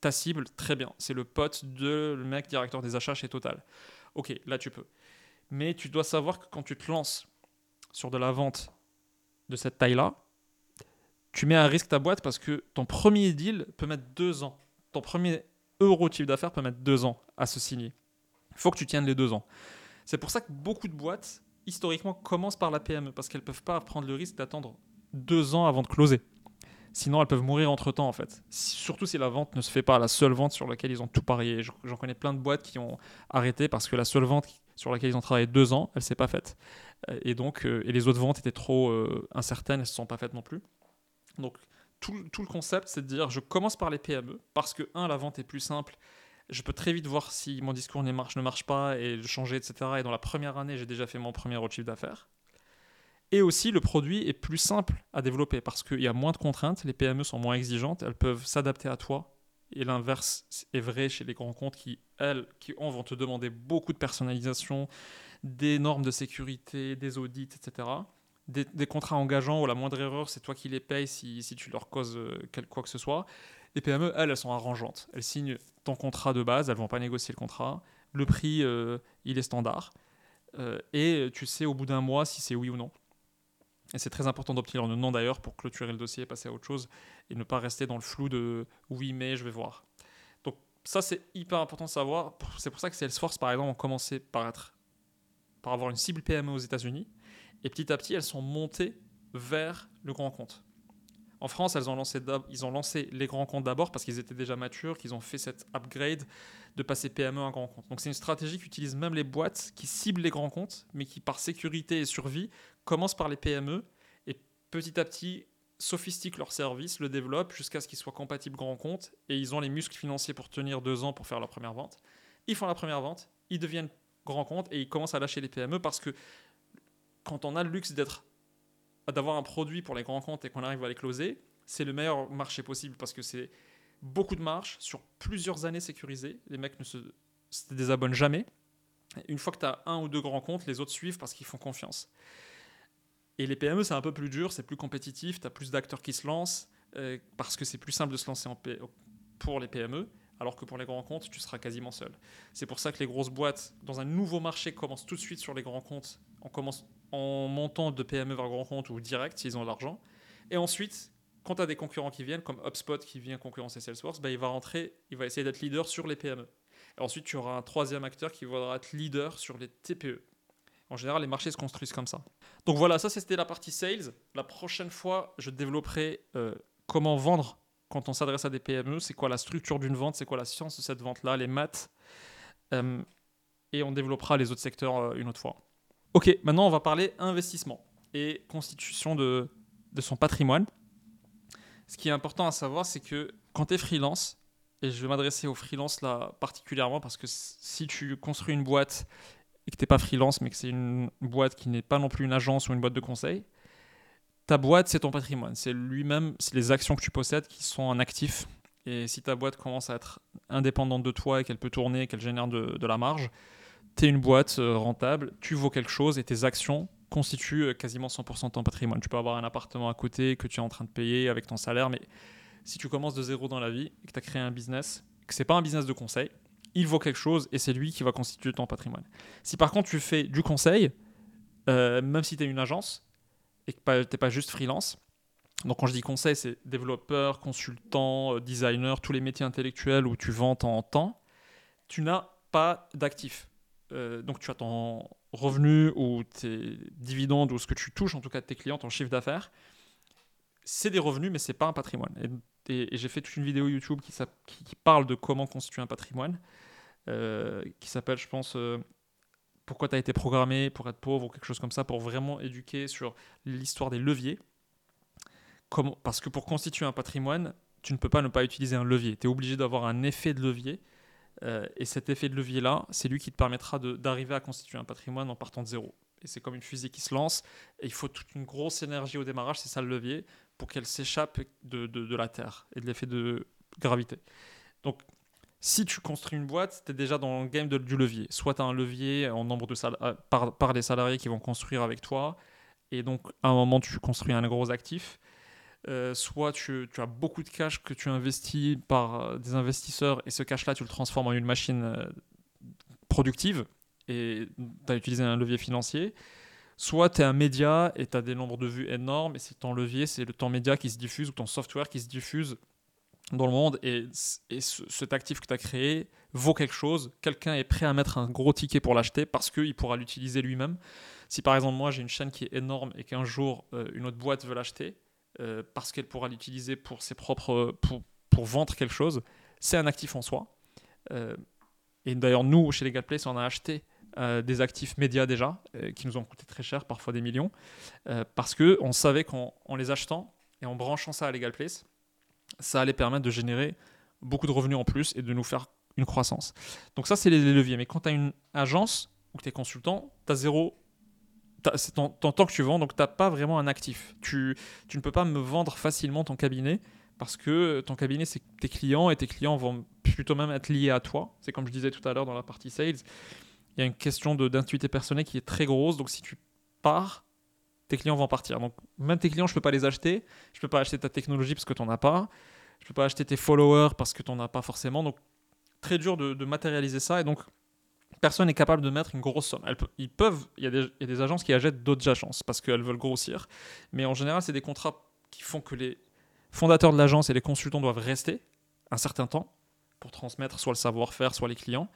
Speaker 1: ta cible très bien. C'est le pote de le mec directeur des achats chez Total. Ok, là tu peux. Mais tu dois savoir que quand tu te lances sur de la vente de cette taille-là, tu mets à risque ta boîte parce que ton premier deal peut mettre deux ans. Ton premier euro chiffre d'affaires peut mettre deux ans à se signer. Il faut que tu tiennes les deux ans. C'est pour ça que beaucoup de boîtes, historiquement, commencent par la PME parce qu'elles ne peuvent pas prendre le risque d'attendre deux ans avant de closer. Sinon, elles peuvent mourir entre temps, en fait. Surtout si la vente ne se fait pas, la seule vente sur laquelle ils ont tout parié. J'en connais plein de boîtes qui ont arrêté parce que la seule vente sur laquelle ils ont travaillé deux ans, elle ne s'est pas faite. Et donc, euh, et les autres ventes étaient trop euh, incertaines, elles ne se sont pas faites non plus. Donc, tout, le concept, c'est de dire je commence par les PME parce que, un, la vente est plus simple. Je peux très vite voir si mon discours ne marche, ne marche pas et le changer, etc. Et dans la première année, j'ai déjà fait mon premier chiffre d'affaires. Et aussi, le produit est plus simple à développer parce qu'il y a moins de contraintes, les PME sont moins exigeantes, elles peuvent s'adapter à toi. Et l'inverse est vrai chez les grands comptes qui elles, qui vont te demander beaucoup de personnalisation, des normes de sécurité, des audits, etc. Des, contrats engageants où la moindre erreur, c'est toi qui les payes si, tu leur causes euh, quoi que ce soit. Les PME, elles, elles sont arrangeantes. Elles signent ton contrat de base, elles vont pas négocier le contrat. Le prix, euh, il est standard. Euh, et tu sais au bout d'un mois si c'est oui ou non. Et c'est très important d'obtenir le nom d'ailleurs pour clôturer le dossier et passer à autre chose et ne pas rester dans le flou de oui mais je vais voir. Donc ça c'est hyper important de savoir. C'est pour ça que Salesforce par exemple ont commencé par être par avoir une cible PME aux États-Unis et petit à petit elles sont montées vers le grand compte. En France, elles ont lancé ils ont lancé les grands comptes d'abord parce qu'ils étaient déjà matures, qu'ils ont fait cette upgrade de passer PME à grand compte. Donc c'est une stratégie qu'utilisent même les boîtes qui ciblent les grands comptes, mais qui par sécurité et survie commencent par les PME et petit à petit sophistiquent leur service, le développent jusqu'à ce qu'ils soient compatibles grand compte et ils ont les muscles financiers pour tenir deux ans pour faire leur première vente. Ils font la première vente, ils deviennent grand compte et ils commencent à lâcher les PME parce que quand on a le luxe d'être d'avoir un produit pour les grands comptes et qu'on arrive à les closer, c'est le meilleur marché possible parce que c'est beaucoup de marge sur plusieurs années sécurisées. Les mecs ne se, désabonnent jamais. Une fois que tu as un ou deux grands comptes, les autres suivent parce qu'ils font confiance. Et les PME, c'est un peu plus dur, c'est plus compétitif, tu as plus d'acteurs qui se lancent euh, parce que c'est plus simple de se lancer pour les PME, alors que pour les grands comptes, tu seras quasiment seul. C'est pour ça que les grosses boîtes, dans un nouveau marché, commencent tout de suite sur les grands comptes. On commence en montant de PME vers grands comptes ou direct s'ils ont de l'argent. Et ensuite, quand tu as des concurrents qui viennent, comme HubSpot qui vient concurrencer Salesforce, bah, il va rentrer, il va essayer d'être leader sur les PME. Et ensuite, tu auras un troisième acteur qui voudra être leader sur les TPE. En général, les marchés se construisent comme ça. Donc voilà, ça c'était la partie sales. La prochaine fois, je développerai euh, comment vendre quand on s'adresse à des PME, c'est quoi la structure d'une vente, c'est quoi la science de cette vente-là, les maths. Euh, et on développera les autres secteurs euh, une autre fois. Ok, maintenant on va parler investissement et constitution de, son patrimoine ce qui est important à savoir, c'est que quand tu es freelance, et je vais m'adresser aux freelance là particulièrement parce que si tu construis une boîte et que tu n'es pas freelance, mais que c'est une boîte qui n'est pas non plus une agence ou une boîte de conseil, ta boîte, c'est ton patrimoine. C'est lui-même, c'est les actions que tu possèdes qui sont un actif. Et si ta boîte commence à être indépendante de toi et qu'elle peut tourner, qu'elle génère de, la marge, tu es une boîte euh, rentable, tu vaux quelque chose et tes actions constitue euh, quasiment 100% de ton patrimoine. Tu peux avoir un appartement à côté que tu es en train de payer avec ton salaire, mais si tu commences de zéro dans la vie et que tu as créé un business, que c'est pas un business de conseil, il vaut quelque chose et c'est lui qui va constituer ton patrimoine. Si par contre tu fais du conseil, euh, même si tu es une agence et que tu n'es pas juste freelance, donc quand je dis conseil, c'est développeur, consultant, euh, designer, tous les métiers intellectuels où tu vends en temps, tu n'as pas d'actifs. donc tu as ton revenus ou tes dividendes ou ce que tu touches en tout cas de tes clients, ton chiffre d'affaires, c'est des revenus, mais c'est pas un patrimoine. Et, j'ai fait toute une vidéo YouTube qui, parle de comment constituer un patrimoine, euh, qui s'appelle, je pense, euh, Pourquoi tu as été programmé pour être pauvre ou quelque chose comme ça, pour vraiment éduquer sur l'histoire des leviers. Parce que pour constituer un patrimoine, tu ne peux pas ne pas utiliser un levier. Tu es obligé d'avoir un effet de levier euh, et cet effet de levier-là, c'est lui qui te permettra d'arriver à constituer un patrimoine en partant de zéro. Et c'est comme une fusée qui se lance, et il faut toute une grosse énergie au démarrage, c'est ça le levier, pour qu'elle s'échappe de, de, la Terre et de l'effet de gravité. Donc, si tu construis une boîte, tu es déjà dans le game du levier. Soit tu as un levier en nombre de euh, par, par les salariés qui vont construire avec toi, et donc à un moment tu construis un gros actif, euh, soit tu, as beaucoup de cash que tu investis par euh, des investisseurs et ce cash-là, tu le transformes en une machine productive et tu as utilisé un levier financier. Soit tu es un média et tu as des nombres de vues énormes et c'est ton levier, c'est le temps média qui se diffuse ou ton software qui se diffuse dans le monde et, cet actif que tu as créé vaut quelque chose. Quelqu'un est prêt à mettre un gros ticket pour l'acheter parce qu'il pourra l'utiliser lui-même. Si par exemple moi j'ai une chaîne qui est énorme et qu'un jour une autre boîte veut l'acheter, euh, parce qu'elle pourra l'utiliser pour ses propres pour, pour vendre quelque chose, c'est un actif en soi. Euh, et d'ailleurs, nous, chez Legal Place, on a acheté euh, des actifs médias déjà, qui nous ont coûté très cher, parfois des millions, parce qu'on savait qu'en les achetant et en branchant ça à Legal Place, ça allait permettre de générer beaucoup de revenus en plus et de nous faire une croissance. Donc ça, c'est les leviers. Mais quand tu as une agence ou que tu es consultant, tu as zéro c'est ton, temps que tu vends, donc tu n'as pas vraiment un actif. Tu, tu, ne peux pas me vendre facilement ton cabinet parce que ton cabinet, c'est tes clients et tes clients vont plutôt même être liés à toi. C'est comme je disais tout à l'heure dans la partie sales. Il y a une question d'intuité personnelle qui est très grosse. Donc si tu pars, tes clients vont partir. Donc même tes clients, je ne peux pas les acheter. Je ne peux pas acheter ta technologie parce que tu n'en as pas. Je ne peux pas acheter tes followers parce que tu n'en as pas forcément. Donc très dur de, matérialiser ça. Et donc personne n'est capable de mettre une grosse somme. ils peuvent, il y, a des, il y, a des, agences qui achètent d'autres agences parce qu'elles veulent grossir. Mais en général, c'est des contrats qui font que les fondateurs de l'agence et les consultants doivent rester un certain temps pour transmettre soit le savoir-faire, soit les clients.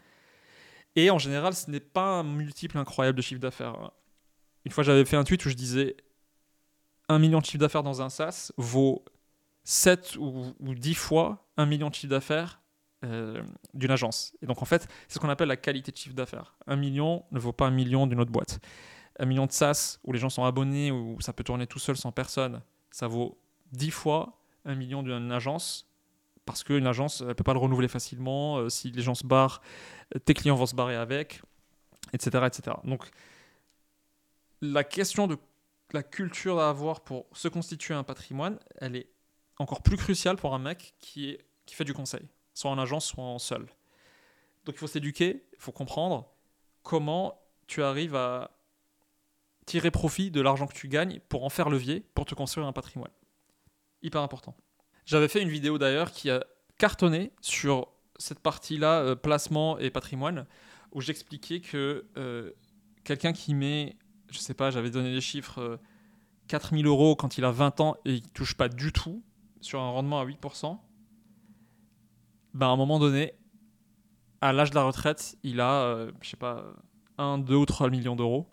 Speaker 1: Et en général, ce n'est pas un multiple incroyable de chiffre d'affaires. Une fois, j'avais fait un tweet où je disais 1 million de chiffre d'affaires dans un SaaS vaut 7 ou, 10 fois 1 million de chiffre d'affaires euh, d'une agence. Et donc, en fait, c'est ce qu'on appelle la qualité de chiffre d'affaires. 1 million ne vaut pas un million d'une autre boîte. Un million de SaaS où les gens sont abonnés, où ça peut tourner tout seul sans personne, ça vaut 10 fois un million d'une agence parce qu'une agence ne peut pas le renouveler facilement. Euh, si les gens se barrent, tes clients vont se barrer avec, etc. etc. Donc, la question de la culture à avoir pour se constituer un patrimoine, elle est encore plus cruciale pour un mec qui, est, qui fait du conseil, soit en agence, soit en seul. Donc il faut s'éduquer, il faut comprendre comment tu arrives à tirer profit de l'argent que tu gagnes pour en faire levier, pour te construire un patrimoine. Hyper important. J'avais fait une vidéo d'ailleurs qui a cartonné sur cette partie-là, euh, placement et patrimoine, où j'expliquais que euh, quelqu'un qui met, je sais pas, j'avais donné les chiffres, 4000 euh, euros quand il a 20 ans et il touche pas du tout, sur un rendement à 8%, ben à un moment donné, à l'âge de la retraite, il a, je sais pas, 1, 2 ou 3 millions d'euros.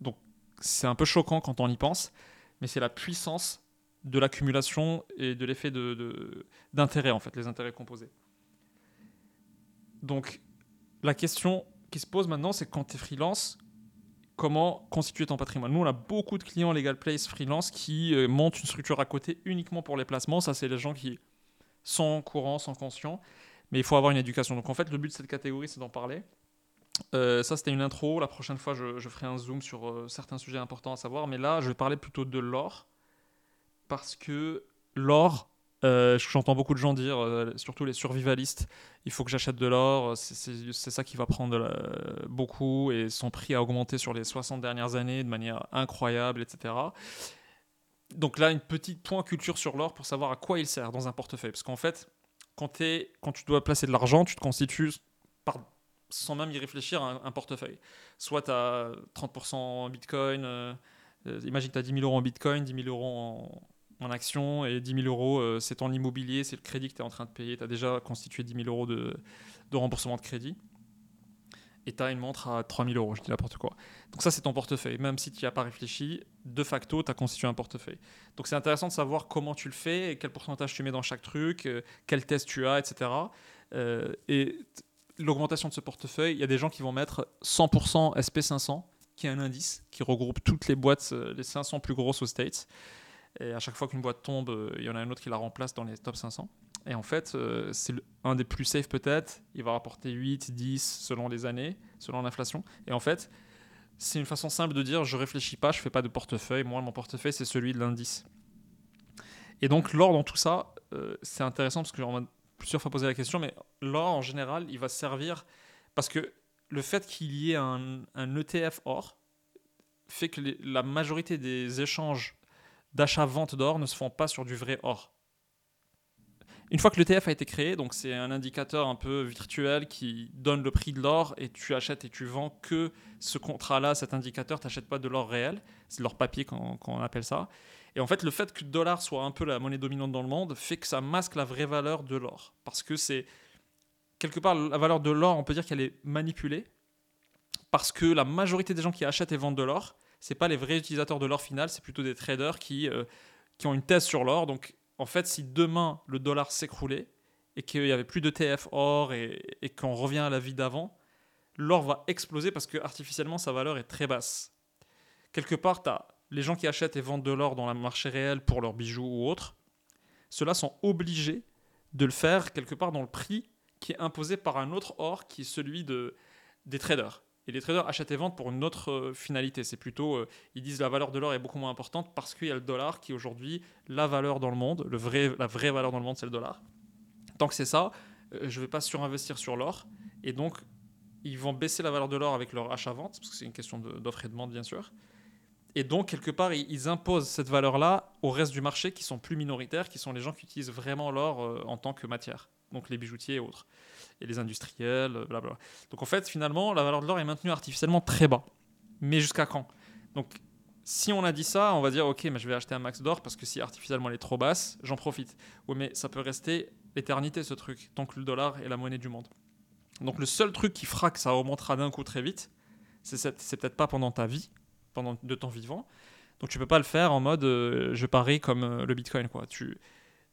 Speaker 1: Donc c'est un peu choquant quand on y pense, mais c'est la puissance de l'accumulation et de l'effet d'intérêt, de, en fait, les intérêts composés. Donc, la question qui se pose maintenant, c'est quand tu es freelance, comment constituer ton patrimoine Nous, on a beaucoup de clients Legal Place freelance qui euh, montent une structure à côté uniquement pour les placements. Ça, c'est les gens qui sont courants, sont conscients, mais il faut avoir une éducation. Donc, en fait, le but de cette catégorie, c'est d'en parler. Euh, ça, c'était une intro. La prochaine fois, je, ferai un zoom sur euh, certains sujets importants à savoir. Mais là, je vais parler plutôt de l'or parce que l'or, euh, j'entends beaucoup de gens dire, euh, surtout les survivalistes, il faut que j'achète de l'or, c'est ça qui va prendre euh, beaucoup et son prix a augmenté sur les 60 dernières années de manière incroyable, etc. Donc là, une petite point culture sur l'or pour savoir à quoi il sert dans un portefeuille. Parce qu'en fait, quand, es, quand tu dois placer de l'argent, tu te constitues sans même y réfléchir un, un portefeuille. Soit tu as 30% en Bitcoin, imagine que tu as 10 000 euros en Bitcoin, 10 000 euros en, en action et 10 000 euros, euh, c'est ton immobilier, c'est le crédit que tu es en train de payer. Tu as déjà constitué 10 000 euros de, remboursement de crédit. Et tu as une montre à 3 000 euros, je dis n'importe quoi. Donc ça, c'est ton portefeuille. Même si tu n'y as pas réfléchi, de facto, tu as constitué un portefeuille. Donc c'est intéressant de savoir comment tu le fais, et quel pourcentage tu mets dans chaque truc, euh, quel test tu as, etc. Euh, et l'augmentation de ce portefeuille, il y a des gens qui vont mettre 100% SP500, qui est un indice qui regroupe toutes les boîtes, les 500 plus grosses aux States. Et à chaque fois qu'une boîte tombe, euh, il y en a une autre qui la remplace dans les top 500. Et en fait, euh, c'est un des plus safe peut-être. Il va rapporter 8, 10 selon les années, selon l'inflation. Et en fait, c'est une façon simple de dire je réfléchis pas, je fais pas de portefeuille. Moi, mon portefeuille, c'est celui de l'indice. Et donc, l'or dans tout ça, euh, c'est intéressant parce que ai plusieurs fois posé la question, mais l'or en général, il va servir parce que le fait qu'il y ait un, ETF or fait que la majorité des échanges d'achat-vente d'or ne se font pas sur du vrai or. Une fois que l'ETF a été créé, donc c'est un indicateur un peu virtuel qui donne le prix de l'or et tu achètes et tu vends que ce contrat-là, cet indicateur, tu n'achètes pas de l'or réel, c'est de l'or papier quand, on appelle ça. Et en fait, le fait que le dollar soit un peu la monnaie dominante dans le monde fait que ça masque la vraie valeur de l'or. Parce que c'est, quelque part, la valeur de l'or, on peut dire qu'elle est manipulée, parce que la majorité des gens qui achètent et vendent de l'or, c'est pas les vrais utilisateurs de l'or final, c'est plutôt des traders qui, euh, qui ont une thèse sur l'or. Donc, en fait, si demain le dollar s'écroulait et qu'il y avait plus de TF or et, et qu'on revient à la vie d'avant, l'or va exploser parce que artificiellement sa valeur est très basse. Quelque part, tu les gens qui achètent et vendent de l'or dans le marché réel pour leurs bijoux ou autres. Ceux-là sont obligés de le faire quelque part dans le prix qui est imposé par un autre or qui est celui de, des traders. Et les traders achètent et vendent pour une autre euh, finalité. C'est plutôt, euh, ils disent la valeur de l'or est beaucoup moins importante parce qu'il y a le dollar qui est aujourd'hui la valeur dans le monde. Le vrai, la vraie valeur dans le monde, c'est le dollar. Tant que c'est ça, euh, je ne vais pas surinvestir sur l'or. Et donc, ils vont baisser la valeur de l'or avec leur achat-vente, parce que c'est une question d'offre et de demande, bien sûr. Et donc, quelque part, ils imposent cette valeur-là au reste du marché qui sont plus minoritaires, qui sont les gens qui utilisent vraiment l'or en tant que matière, donc les bijoutiers et autres et les industriels, blablabla. Donc en fait, finalement, la valeur de l'or est maintenue artificiellement très bas. Mais jusqu'à quand? Donc si on a dit ça, on va dire ok, mais je vais acheter un max d'or parce que si artificiellement elle est trop basse, j'en profite. Oui, mais ça peut rester l'éternité ce truc, tant que le dollar est la monnaie du monde. Donc le seul truc qui fera que ça remontera d'un coup très vite, c'est peut-être pas pendant ta vie, pendant de temps vivant. Donc tu peux pas le faire en mode euh, je parie comme euh, le Bitcoin quoi. Tu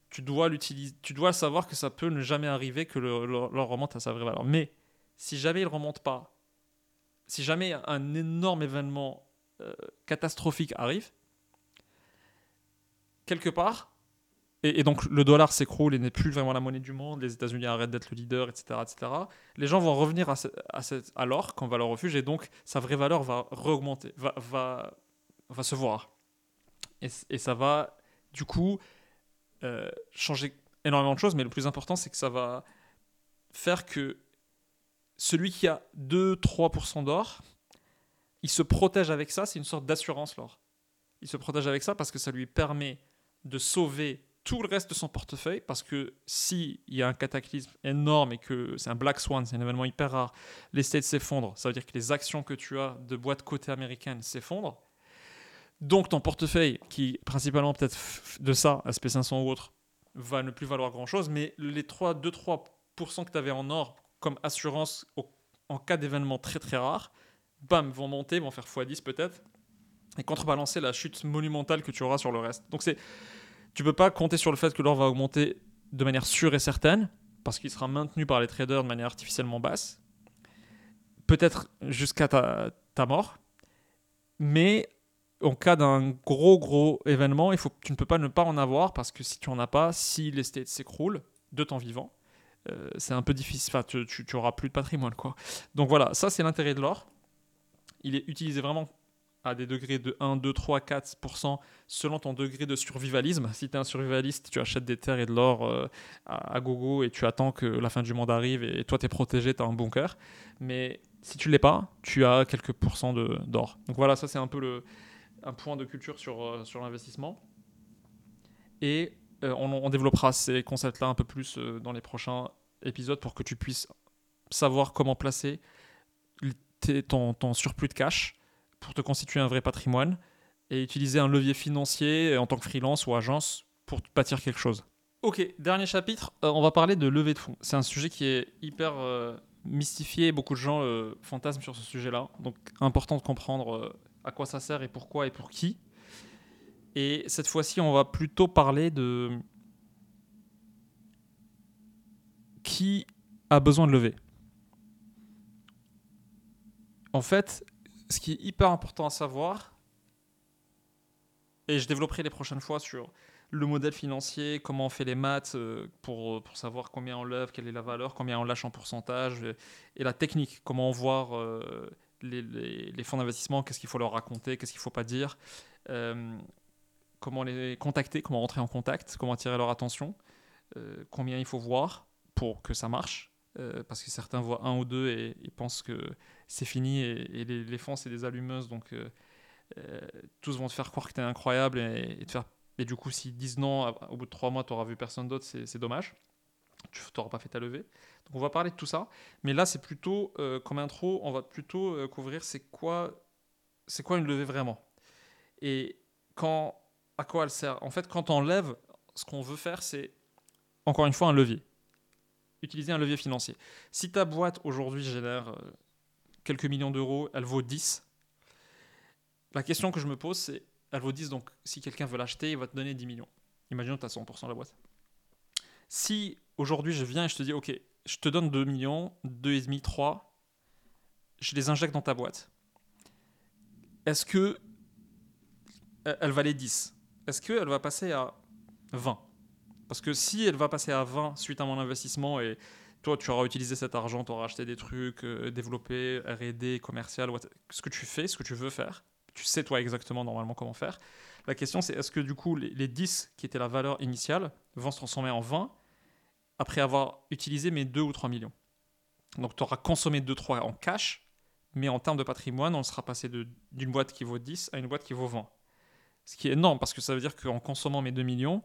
Speaker 1: tu dois l'utiliser, tu dois savoir que ça peut ne jamais arriver que l'or remonte à sa vraie valeur. Mais si jamais il remonte pas, si jamais un énorme événement euh, catastrophique arrive, quelque part, et, donc le dollar s'écroule et n'est plus vraiment la monnaie du monde, les États-Unis arrêtent d'être le leader, etc., etc., les gens vont revenir à, à, l'or quand va leur refuge et donc sa vraie valeur va augmenter va, va, va se voir. Et, et ça va, du coup, euh, changer énormément de choses, mais le plus important, c'est que ça va faire que celui qui a 2-3% d'or, il se protège avec ça, c'est une sorte d'assurance l'or. Il se protège avec ça parce que ça lui permet de sauver tout le reste de son portefeuille, parce que s'il y a un cataclysme énorme et que c'est un black swan, c'est un événement hyper rare, les States s'effondrent, ça veut dire que les actions que tu as de boîtes cotées américaines s'effondrent, donc ton portefeuille, qui principalement peut-être de ça, SP500 ou autre, va ne plus valoir grand-chose, mais les 2-3% que tu avais en or comme assurance en cas d'événement très très rare, bam, vont monter, vont faire x10 peut-être, et contrebalancer la chute monumentale que tu auras sur le reste. Donc c'est, tu peux pas compter sur le fait que l'or va augmenter de manière sûre et certaine, parce qu'il sera maintenu par les traders de manière artificiellement basse, peut-être jusqu'à ta mort, mais en cas d'un gros gros événement, il faut, tu ne peux pas ne pas en avoir parce que si tu en as pas, si l'estate s'écroule de ton vivant, euh, c'est un peu difficile. Enfin, tu, tu, auras plus de patrimoine quoi. Donc voilà, ça c'est l'intérêt de l'or. Il est utilisé vraiment à des degrés de 1, 2, 3, 4% selon ton degré de survivalisme. Si tu es un survivaliste, tu achètes des terres et de l'or euh, à, gogo et tu attends que la fin du monde arrive et toi tu es protégé, tu as un bunker. Mais si tu l'es pas, tu as quelques pourcents d'or. Donc voilà, ça c'est un peu le, un point de culture sur, euh, sur l'investissement. Et euh, on, développera ces concepts-là un peu plus euh, dans les prochains épisodes pour que tu puisses savoir comment placer ton, surplus de cash pour te constituer un vrai patrimoine et utiliser un levier financier en tant que freelance ou agence pour bâtir quelque chose. Ok, dernier chapitre, on va parler de levée de fonds. C'est un sujet qui est hyper mystifié, beaucoup de gens fantasment sur ce sujet-là, donc important de comprendre à quoi ça sert et pourquoi et pour qui. Et cette fois-ci, on va plutôt parler de qui a besoin de lever. En fait, ce qui est hyper important à savoir, et je développerai les prochaines fois sur le modèle financier, comment on fait les maths euh, pour, pour savoir combien on lève, quelle est la valeur, combien on lâche en pourcentage, et la technique, comment voir euh, les, fonds d'investissement, qu'est-ce qu'il faut leur raconter, qu'est-ce qu'il ne faut pas dire, euh, comment les contacter, comment rentrer en contact, comment attirer leur attention, euh, combien il faut voir pour que ça marche. Euh, parce que certains voient un ou deux et, pensent que c'est fini et, les, fonds c'est des allumeuses donc tous vont te faire croire que tu es incroyable et, du coup s'ils disent non au bout de trois mois tu n'auras vu personne d'autre c'est dommage tu n'auras pas fait ta levée. Donc on va parler de tout ça. Mais là, c'est plutôt, euh, comme intro, on va plutôt euh, couvrir c'est quoi, c'est quoi une levée vraiment. Et à quoi elle sert? En fait, quand on lève, ce qu'on veut faire, c'est, encore une fois, un levier. Utiliser un levier financier. Si ta boîte aujourd'hui génère euh, quelques millions d'euros, elle vaut 10, la question que je me pose, c'est, elle vaut 10, donc si quelqu'un veut l'acheter, il va te donner 10 millions. Imaginons que tu as 100% de la boîte. Si aujourd'hui je viens et je te dis, ok, je te donne 2 millions, 2,5, 3, je les injecte dans ta boîte. Est-ce que elle valait 10 Est-ce qu'elle va passer à 20 Parce que si elle va passer à 20 suite à mon investissement et toi, tu auras utilisé cet argent, tu auras acheté des trucs, euh, développé, RD, commercial, ce que tu fais, ce que tu veux faire. Tu sais, toi, exactement, normalement, comment faire. La question, c'est est-ce que du coup, les, les 10 qui étaient la valeur initiale vont se transformer en 20 après avoir utilisé mes 2 ou 3 millions Donc, tu auras consommé 2-3 en cash, mais en termes de patrimoine, on sera passé d'une boîte qui vaut 10 à une boîte qui vaut 20. Ce qui est énorme, parce que ça veut dire qu'en consommant mes 2 millions,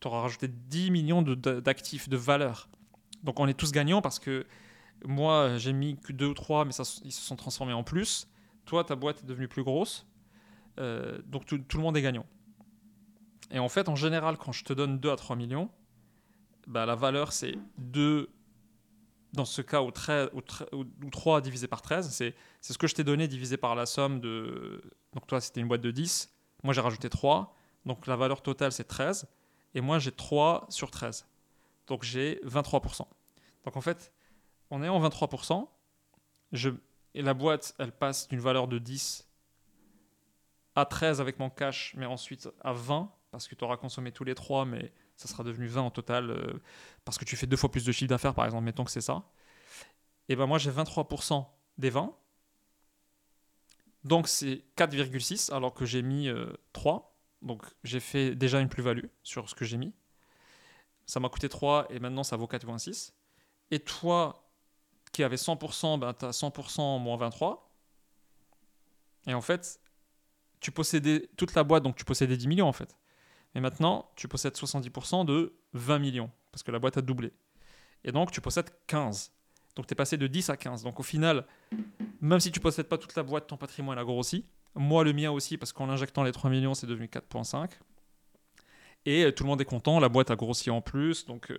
Speaker 1: tu auras rajouté 10 millions d'actifs, de, valeur. Donc on est tous gagnants parce que moi, j'ai mis que 2 ou 3, mais ils se sont transformés en plus. Toi, ta boîte est devenue plus grosse. Euh, donc tout, le monde est gagnant. Et en fait, en général, quand je te donne 2 à 3 millions, bah, la valeur, c'est 2, dans ce cas, ou, 3 divisé par 13. C'est ce que je t'ai donné divisé par la somme de... Donc toi, c'était une boîte de 10. Moi, j'ai rajouté 3. Donc la valeur totale, c'est 13 et moi j'ai 3 sur 13. Donc j'ai 23%. Donc en fait, en ayant 23%, je, et la boîte, elle passe d'une valeur de 10 à 13 avec mon cash, mais ensuite à 20, parce que tu auras consommé tous les 3, mais ça sera devenu 20 en total, euh, parce que tu fais deux fois plus de chiffre d'affaires, par exemple, mettons que c'est ça. Et ben moi j'ai 23% des 20. Donc c'est 4,6 alors que j'ai mis 3. Euh, donc j'ai fait déjà une plus-value sur ce que j'ai mis. Ça m'a coûté 3 et maintenant ça vaut 4,6. Et toi qui avais 100%, ben, tu as 100% moins 23. Et en fait, tu possédais toute la boîte, donc tu possédais 10 millions en fait. Et maintenant, tu possèdes 70% de 20 millions, parce que la boîte a doublé. Et donc, tu possèdes 15. Donc, tu es passé de 10 à 15. Donc, au final, même si tu possèdes pas toute la boîte, ton patrimoine a grossi. Moi, le mien aussi, parce qu'en injectant les 3 millions, c'est devenu 4,5. Et euh, tout le monde est content, la boîte a grossi en plus, donc euh,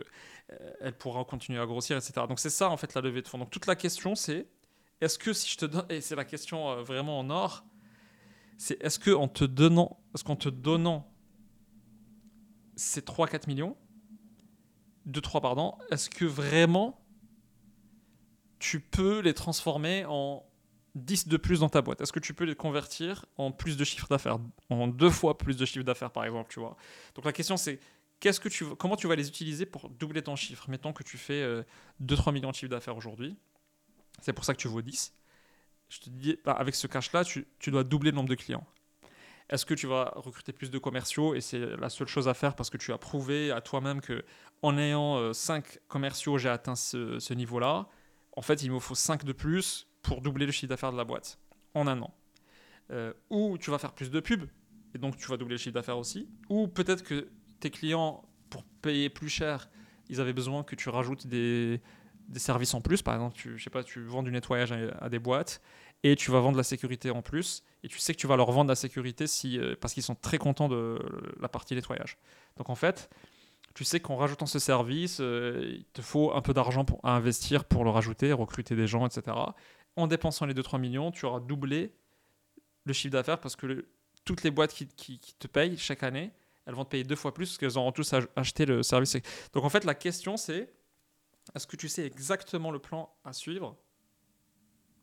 Speaker 1: elle pourra continuer à grossir, etc. Donc c'est ça en fait la levée de fonds. Donc toute la question c'est, est-ce que si je te donne, et c'est la question euh, vraiment en or, c'est est-ce qu'en te donnant, est-ce qu'en te donnant ces 3-4 millions, 2-3 pardon, est-ce que vraiment tu peux les transformer en 10 de plus dans ta boîte? Est-ce que tu peux les convertir en plus de chiffre d'affaires? En deux fois plus de chiffre d'affaires, par exemple, tu vois? Donc la question, c'est qu'est-ce que tu, comment tu vas les utiliser pour doubler ton chiffre? Mettons que tu fais 2-3 euh, millions de chiffre d'affaires aujourd'hui. C'est pour ça que tu vaux 10. Je te dis, bah, avec ce cash-là, tu, dois doubler le nombre de clients. Est-ce que tu vas recruter plus de commerciaux et c'est la seule chose à faire parce que tu as prouvé à toi-même que en ayant 5 euh, commerciaux, j'ai atteint ce, niveau-là. En fait, il me faut 5 de plus pour doubler le chiffre d'affaires de la boîte en un an. Euh, ou tu vas faire plus de pubs, et donc tu vas doubler le chiffre d'affaires aussi. Ou peut-être que tes clients, pour payer plus cher, ils avaient besoin que tu rajoutes des, des services en plus. Par exemple, tu, je sais pas, tu vends du nettoyage à, des boîtes et tu vas vendre la sécurité en plus. Et tu sais que tu vas leur vendre la sécurité si, euh, parce qu'ils sont très contents de la partie nettoyage. Donc en fait, tu sais qu'en rajoutant ce service, euh, il te faut un peu d'argent à investir pour le rajouter, recruter des gens, etc en dépensant les 2-3 millions, tu auras doublé le chiffre d'affaires parce que toutes les boîtes qui, te payent chaque année, elles vont te payer deux fois plus parce qu'elles auront tous acheté le service. Donc en fait, la question c'est est-ce que tu sais exactement le plan à suivre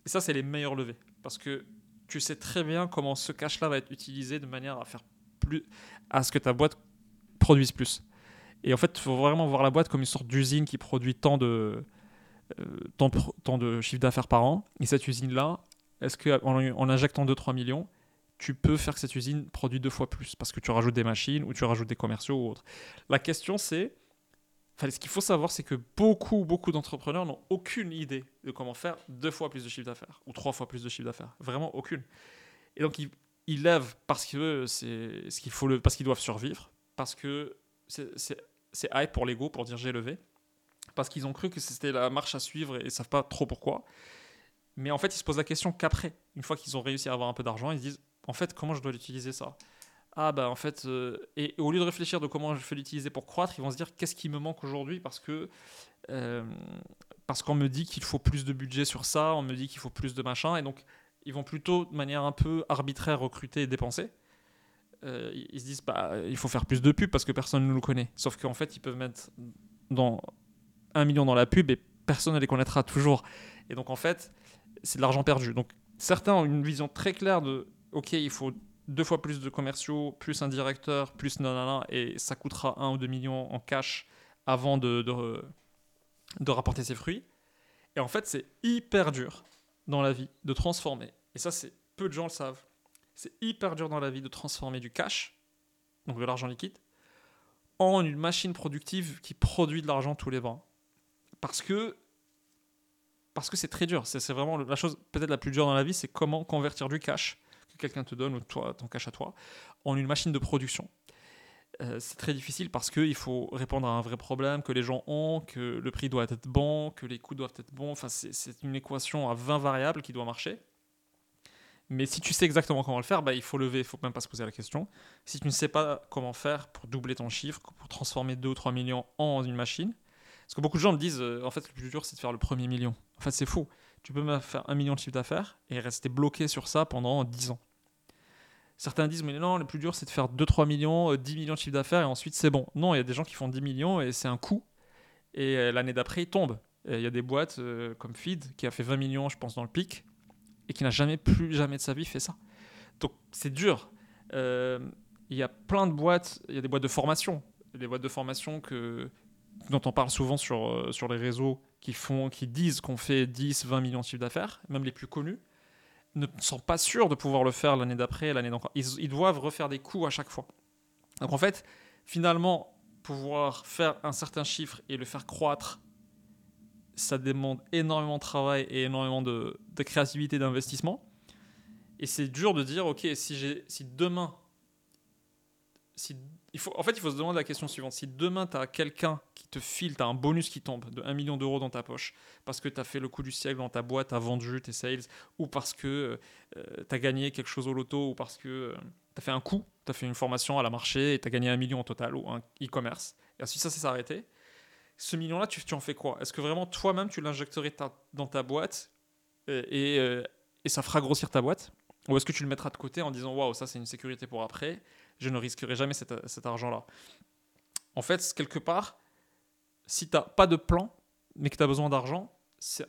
Speaker 1: Et ça, c'est les meilleures levées parce que tu sais très bien comment ce cash-là va être utilisé de manière à faire plus, à ce que ta boîte produise plus. Et en fait, il faut vraiment voir la boîte comme une sorte d'usine qui produit tant de, euh, tant, de chiffre d'affaires par an. Et cette usine-là, est-ce qu'en en injectant 2-3 millions, tu peux faire que cette usine produise deux fois plus parce que tu rajoutes des machines ou tu rajoutes des commerciaux ou autre? La question c'est, ce qu'il faut savoir c'est que beaucoup, beaucoup d'entrepreneurs n'ont aucune idée de comment faire deux fois plus de chiffre d'affaires ou trois fois plus de chiffre d'affaires. Vraiment aucune. Et donc ils, lèvent parce qu'ils doivent survivre, parce que c'est hype pour l'ego pour dire j'ai levé parce qu'ils ont cru que c'était la marche à suivre et ils savent pas trop pourquoi. Mais en fait, ils se posent la question qu'après, une fois qu'ils ont réussi à avoir un peu d'argent, ils se disent en fait, comment je dois l'utiliser ça? Ah, bah en fait, euh, et au lieu de réfléchir de comment je vais l'utiliser pour croître, ils vont se dire qu'est-ce qui me manque aujourd'hui parce que. Euh, parce qu'on me dit qu'il faut plus de budget sur ça, on me dit qu'il faut plus de machin, et donc ils vont plutôt de manière un peu arbitraire recruter et dépenser. Euh, ils se disent bah il faut faire plus de pubs parce que personne ne nous connaît. Sauf qu'en fait ils peuvent mettre dans un million dans la pub et personne ne les connaîtra toujours. Et donc en fait, c'est de l'argent perdu. Donc certains ont une vision très claire de ok, il faut deux fois plus de commerciaux, plus un directeur, plus nanana, et ça coûtera un ou deux millions en cash avant de, de rapporter ses fruits. Et en fait, c'est hyper dur dans la vie de transformer. Et ça, c'est peu de gens le savent. C'est hyper dur dans la vie de transformer du cash, donc de l'argent liquide, en une machine productive qui produit de l'argent tous les mois. Parce que parce que c'est très dur. C'est vraiment la chose peut-être la plus dure dans la vie, c'est comment convertir du cash que quelqu'un te donne ou toi, ton cash à toi en une machine de production. Euh, c'est très difficile parce qu'il faut répondre à un vrai problème que les gens ont, que le prix doit être bon, que les coûts doivent être bons. Enfin, c'est une équation à 20 variables qui doit marcher. Mais si tu sais exactement comment le faire, bah, il faut lever, il faut même pas se poser la question. Si tu ne sais pas comment faire pour doubler ton chiffre, pour transformer 2 ou 3 millions en une machine, parce que beaucoup de gens me disent, euh, en fait, le plus dur, c'est de faire le premier million. En fait, c'est faux. Tu peux faire un million de chiffre d'affaires et rester bloqué sur ça pendant 10 ans. Certains disent, mais non, le plus dur, c'est de faire 2-3 millions, 10 euh, millions de chiffre d'affaires et ensuite c'est bon. Non, il y a des gens qui font 10 millions et c'est un coup. Et euh, l'année d'après, ils tombent. Il y a des boîtes euh, comme Feed qui a fait 20 millions, je pense, dans le pic et qui n'a jamais, plus jamais de sa vie fait ça. Donc c'est dur. Il y a plein de boîtes, il y a des boîtes de formation. Des boîtes de formation que, dont on parle souvent sur, sur les réseaux qui, font, qui disent qu'on fait 10, 20 millions de chiffre d'affaires, même les plus connus ne sont pas sûrs de pouvoir le faire l'année d'après, l'année d'encore. Ils, doivent refaire des coups à chaque fois. Donc en fait, finalement, pouvoir faire un certain chiffre et le faire croître, ça demande énormément de travail et énormément de, créativité d'investissement. Et c'est dur de dire, ok, si, si demain, il faut, en fait, il faut se demander la question suivante. Si demain, tu as quelqu'un qui te file, tu as un bonus qui tombe de 1 million d'euros dans ta poche, parce que tu as fait le coup du siècle dans ta boîte, tu as vendu tes sales, ou parce que euh, tu as gagné quelque chose au loto, ou parce que euh, tu as fait un coup, tu as fait une formation à la marché et tu as gagné un million en total, ou un e-commerce, et ensuite ça s'est arrêté, ce million-là, tu, en fais quoi? Est-ce que vraiment toi-même, tu l'injecterais dans ta boîte euh, et ça fera grossir ta boîte? Ou est-ce que tu le mettras de côté en disant, waouh, ça c'est une sécurité pour après je ne risquerai jamais cet, argent-là. En fait, quelque part, si tu n'as pas de plan, mais que tu as besoin d'argent, c'est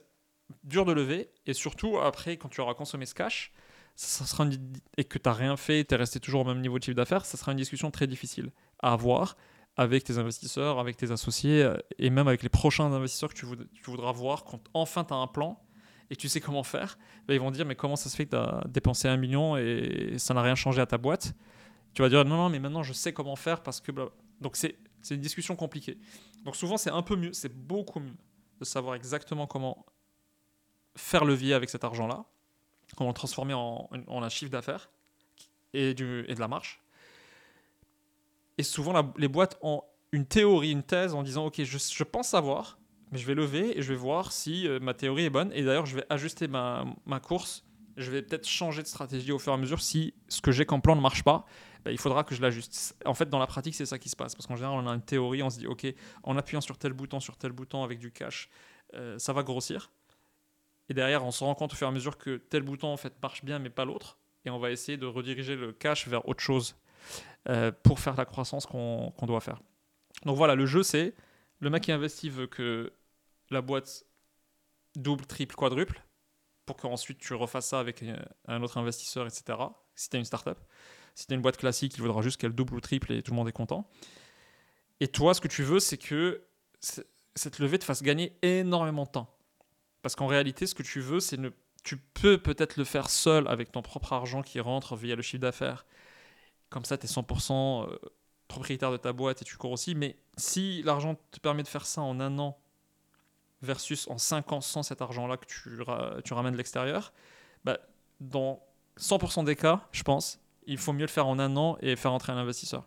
Speaker 1: dur de lever. Et surtout, après, quand tu auras consommé ce cash, ça sera et que tu n'as rien fait, tu es resté toujours au même niveau de chiffre d'affaires, ça sera une discussion très difficile à avoir avec tes investisseurs, avec tes associés et même avec les prochains investisseurs que tu, voudras voir quand enfin tu as un plan et tu sais comment faire. Ben, ils vont dire mais comment ça se fait que tu as dépensé un million et ça n'a rien changé à ta boîte? Tu vas dire non, non, mais maintenant je sais comment faire parce que. Donc c'est une discussion compliquée. Donc souvent c'est un peu mieux, c'est beaucoup mieux de savoir exactement comment faire levier avec cet argent-là, comment le transformer en, un chiffre d'affaires et, et de la marche. Et souvent les boîtes ont une théorie, une thèse en disant ok, je, je pense savoir, je vais lever et je vais voir si euh, ma théorie est bonne. Et d'ailleurs, je vais ajuster ma, course. Je vais peut-être changer de stratégie au fur et à mesure si ce que j'ai comme plan ne marche pas. Bah, il faudra que je l'ajuste. En fait, dans la pratique, c'est ça qui se passe. Parce qu'en général, on a une théorie, on se dit, OK, en appuyant sur tel bouton, sur tel bouton avec du cash, euh, ça va grossir. Et derrière, on se rend compte au fur et à mesure que tel bouton, en fait, marche bien, mais pas l'autre. Et on va essayer de rediriger le cash vers autre chose euh, pour faire la croissance qu'on doit faire. Donc voilà, le jeu, c'est le mec qui investit veut que la boîte double, triple, quadruple, pour qu'ensuite tu refasses ça avec un autre investisseur, etc. Si tu une startup. Si tu une boîte classique, il faudra juste qu'elle double ou triple et tout le monde est content. Et toi, ce que tu veux, c'est que cette levée te fasse gagner énormément de temps. Parce qu'en réalité, ce que tu veux, c'est ne... tu peux peut-être le faire seul avec ton propre argent qui rentre via le chiffre d'affaires. Comme ça, tu es 100% propriétaire de ta boîte et tu cours aussi. Mais si l'argent te permet de faire ça en un an versus en 5 ans sans cet argent-là que tu, tu ramènes de l'extérieur, bah, dans 100% des cas, je pense, il faut mieux le faire en un an et faire entrer un investisseur.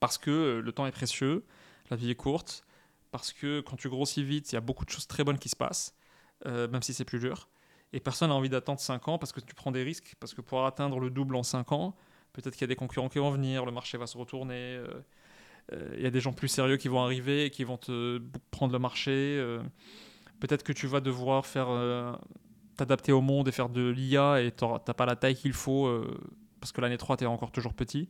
Speaker 1: Parce que euh, le temps est précieux, la vie est courte, parce que quand tu grossis vite, il y a beaucoup de choses très bonnes qui se passent, euh, même si c'est plus dur. Et personne n'a envie d'attendre 5 ans parce que tu prends des risques, parce que pour atteindre le double en 5 ans, peut-être qu'il y a des concurrents qui vont venir, le marché va se retourner, euh, il y a des gens plus sérieux qui vont arriver et qui vont te prendre le marché. peut-être que tu vas devoir faire t'adapter au monde et faire de l'IA et tu n'as pas la taille qu'il faut parce que l'année 3, tu es encore toujours petit.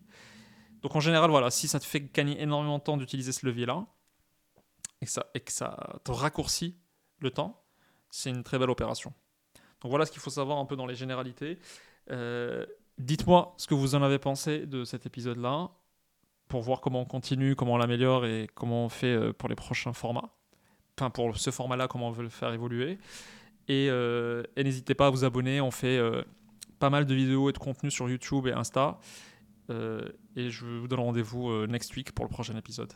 Speaker 1: Donc en général, voilà, si ça te fait gagner énormément de temps d'utiliser ce levier-là, et, que ça te raccourcit le temps, c'est une très belle opération. Donc voilà ce qu'il faut savoir un peu dans les généralités. Euh, dites-moi ce que vous en avez pensé de cet épisode-là, pour voir comment on continue, comment on l'améliore et comment on fait euh, pour les prochains formats. enfin pour ce format-là, comment on veut le faire évoluer. Et, euh, n'hésitez pas à vous abonner. On fait euh, pas mal de vidéos et de contenu sur YouTube et Insta. Et je vous donne rendez-vous next week pour le prochain épisode.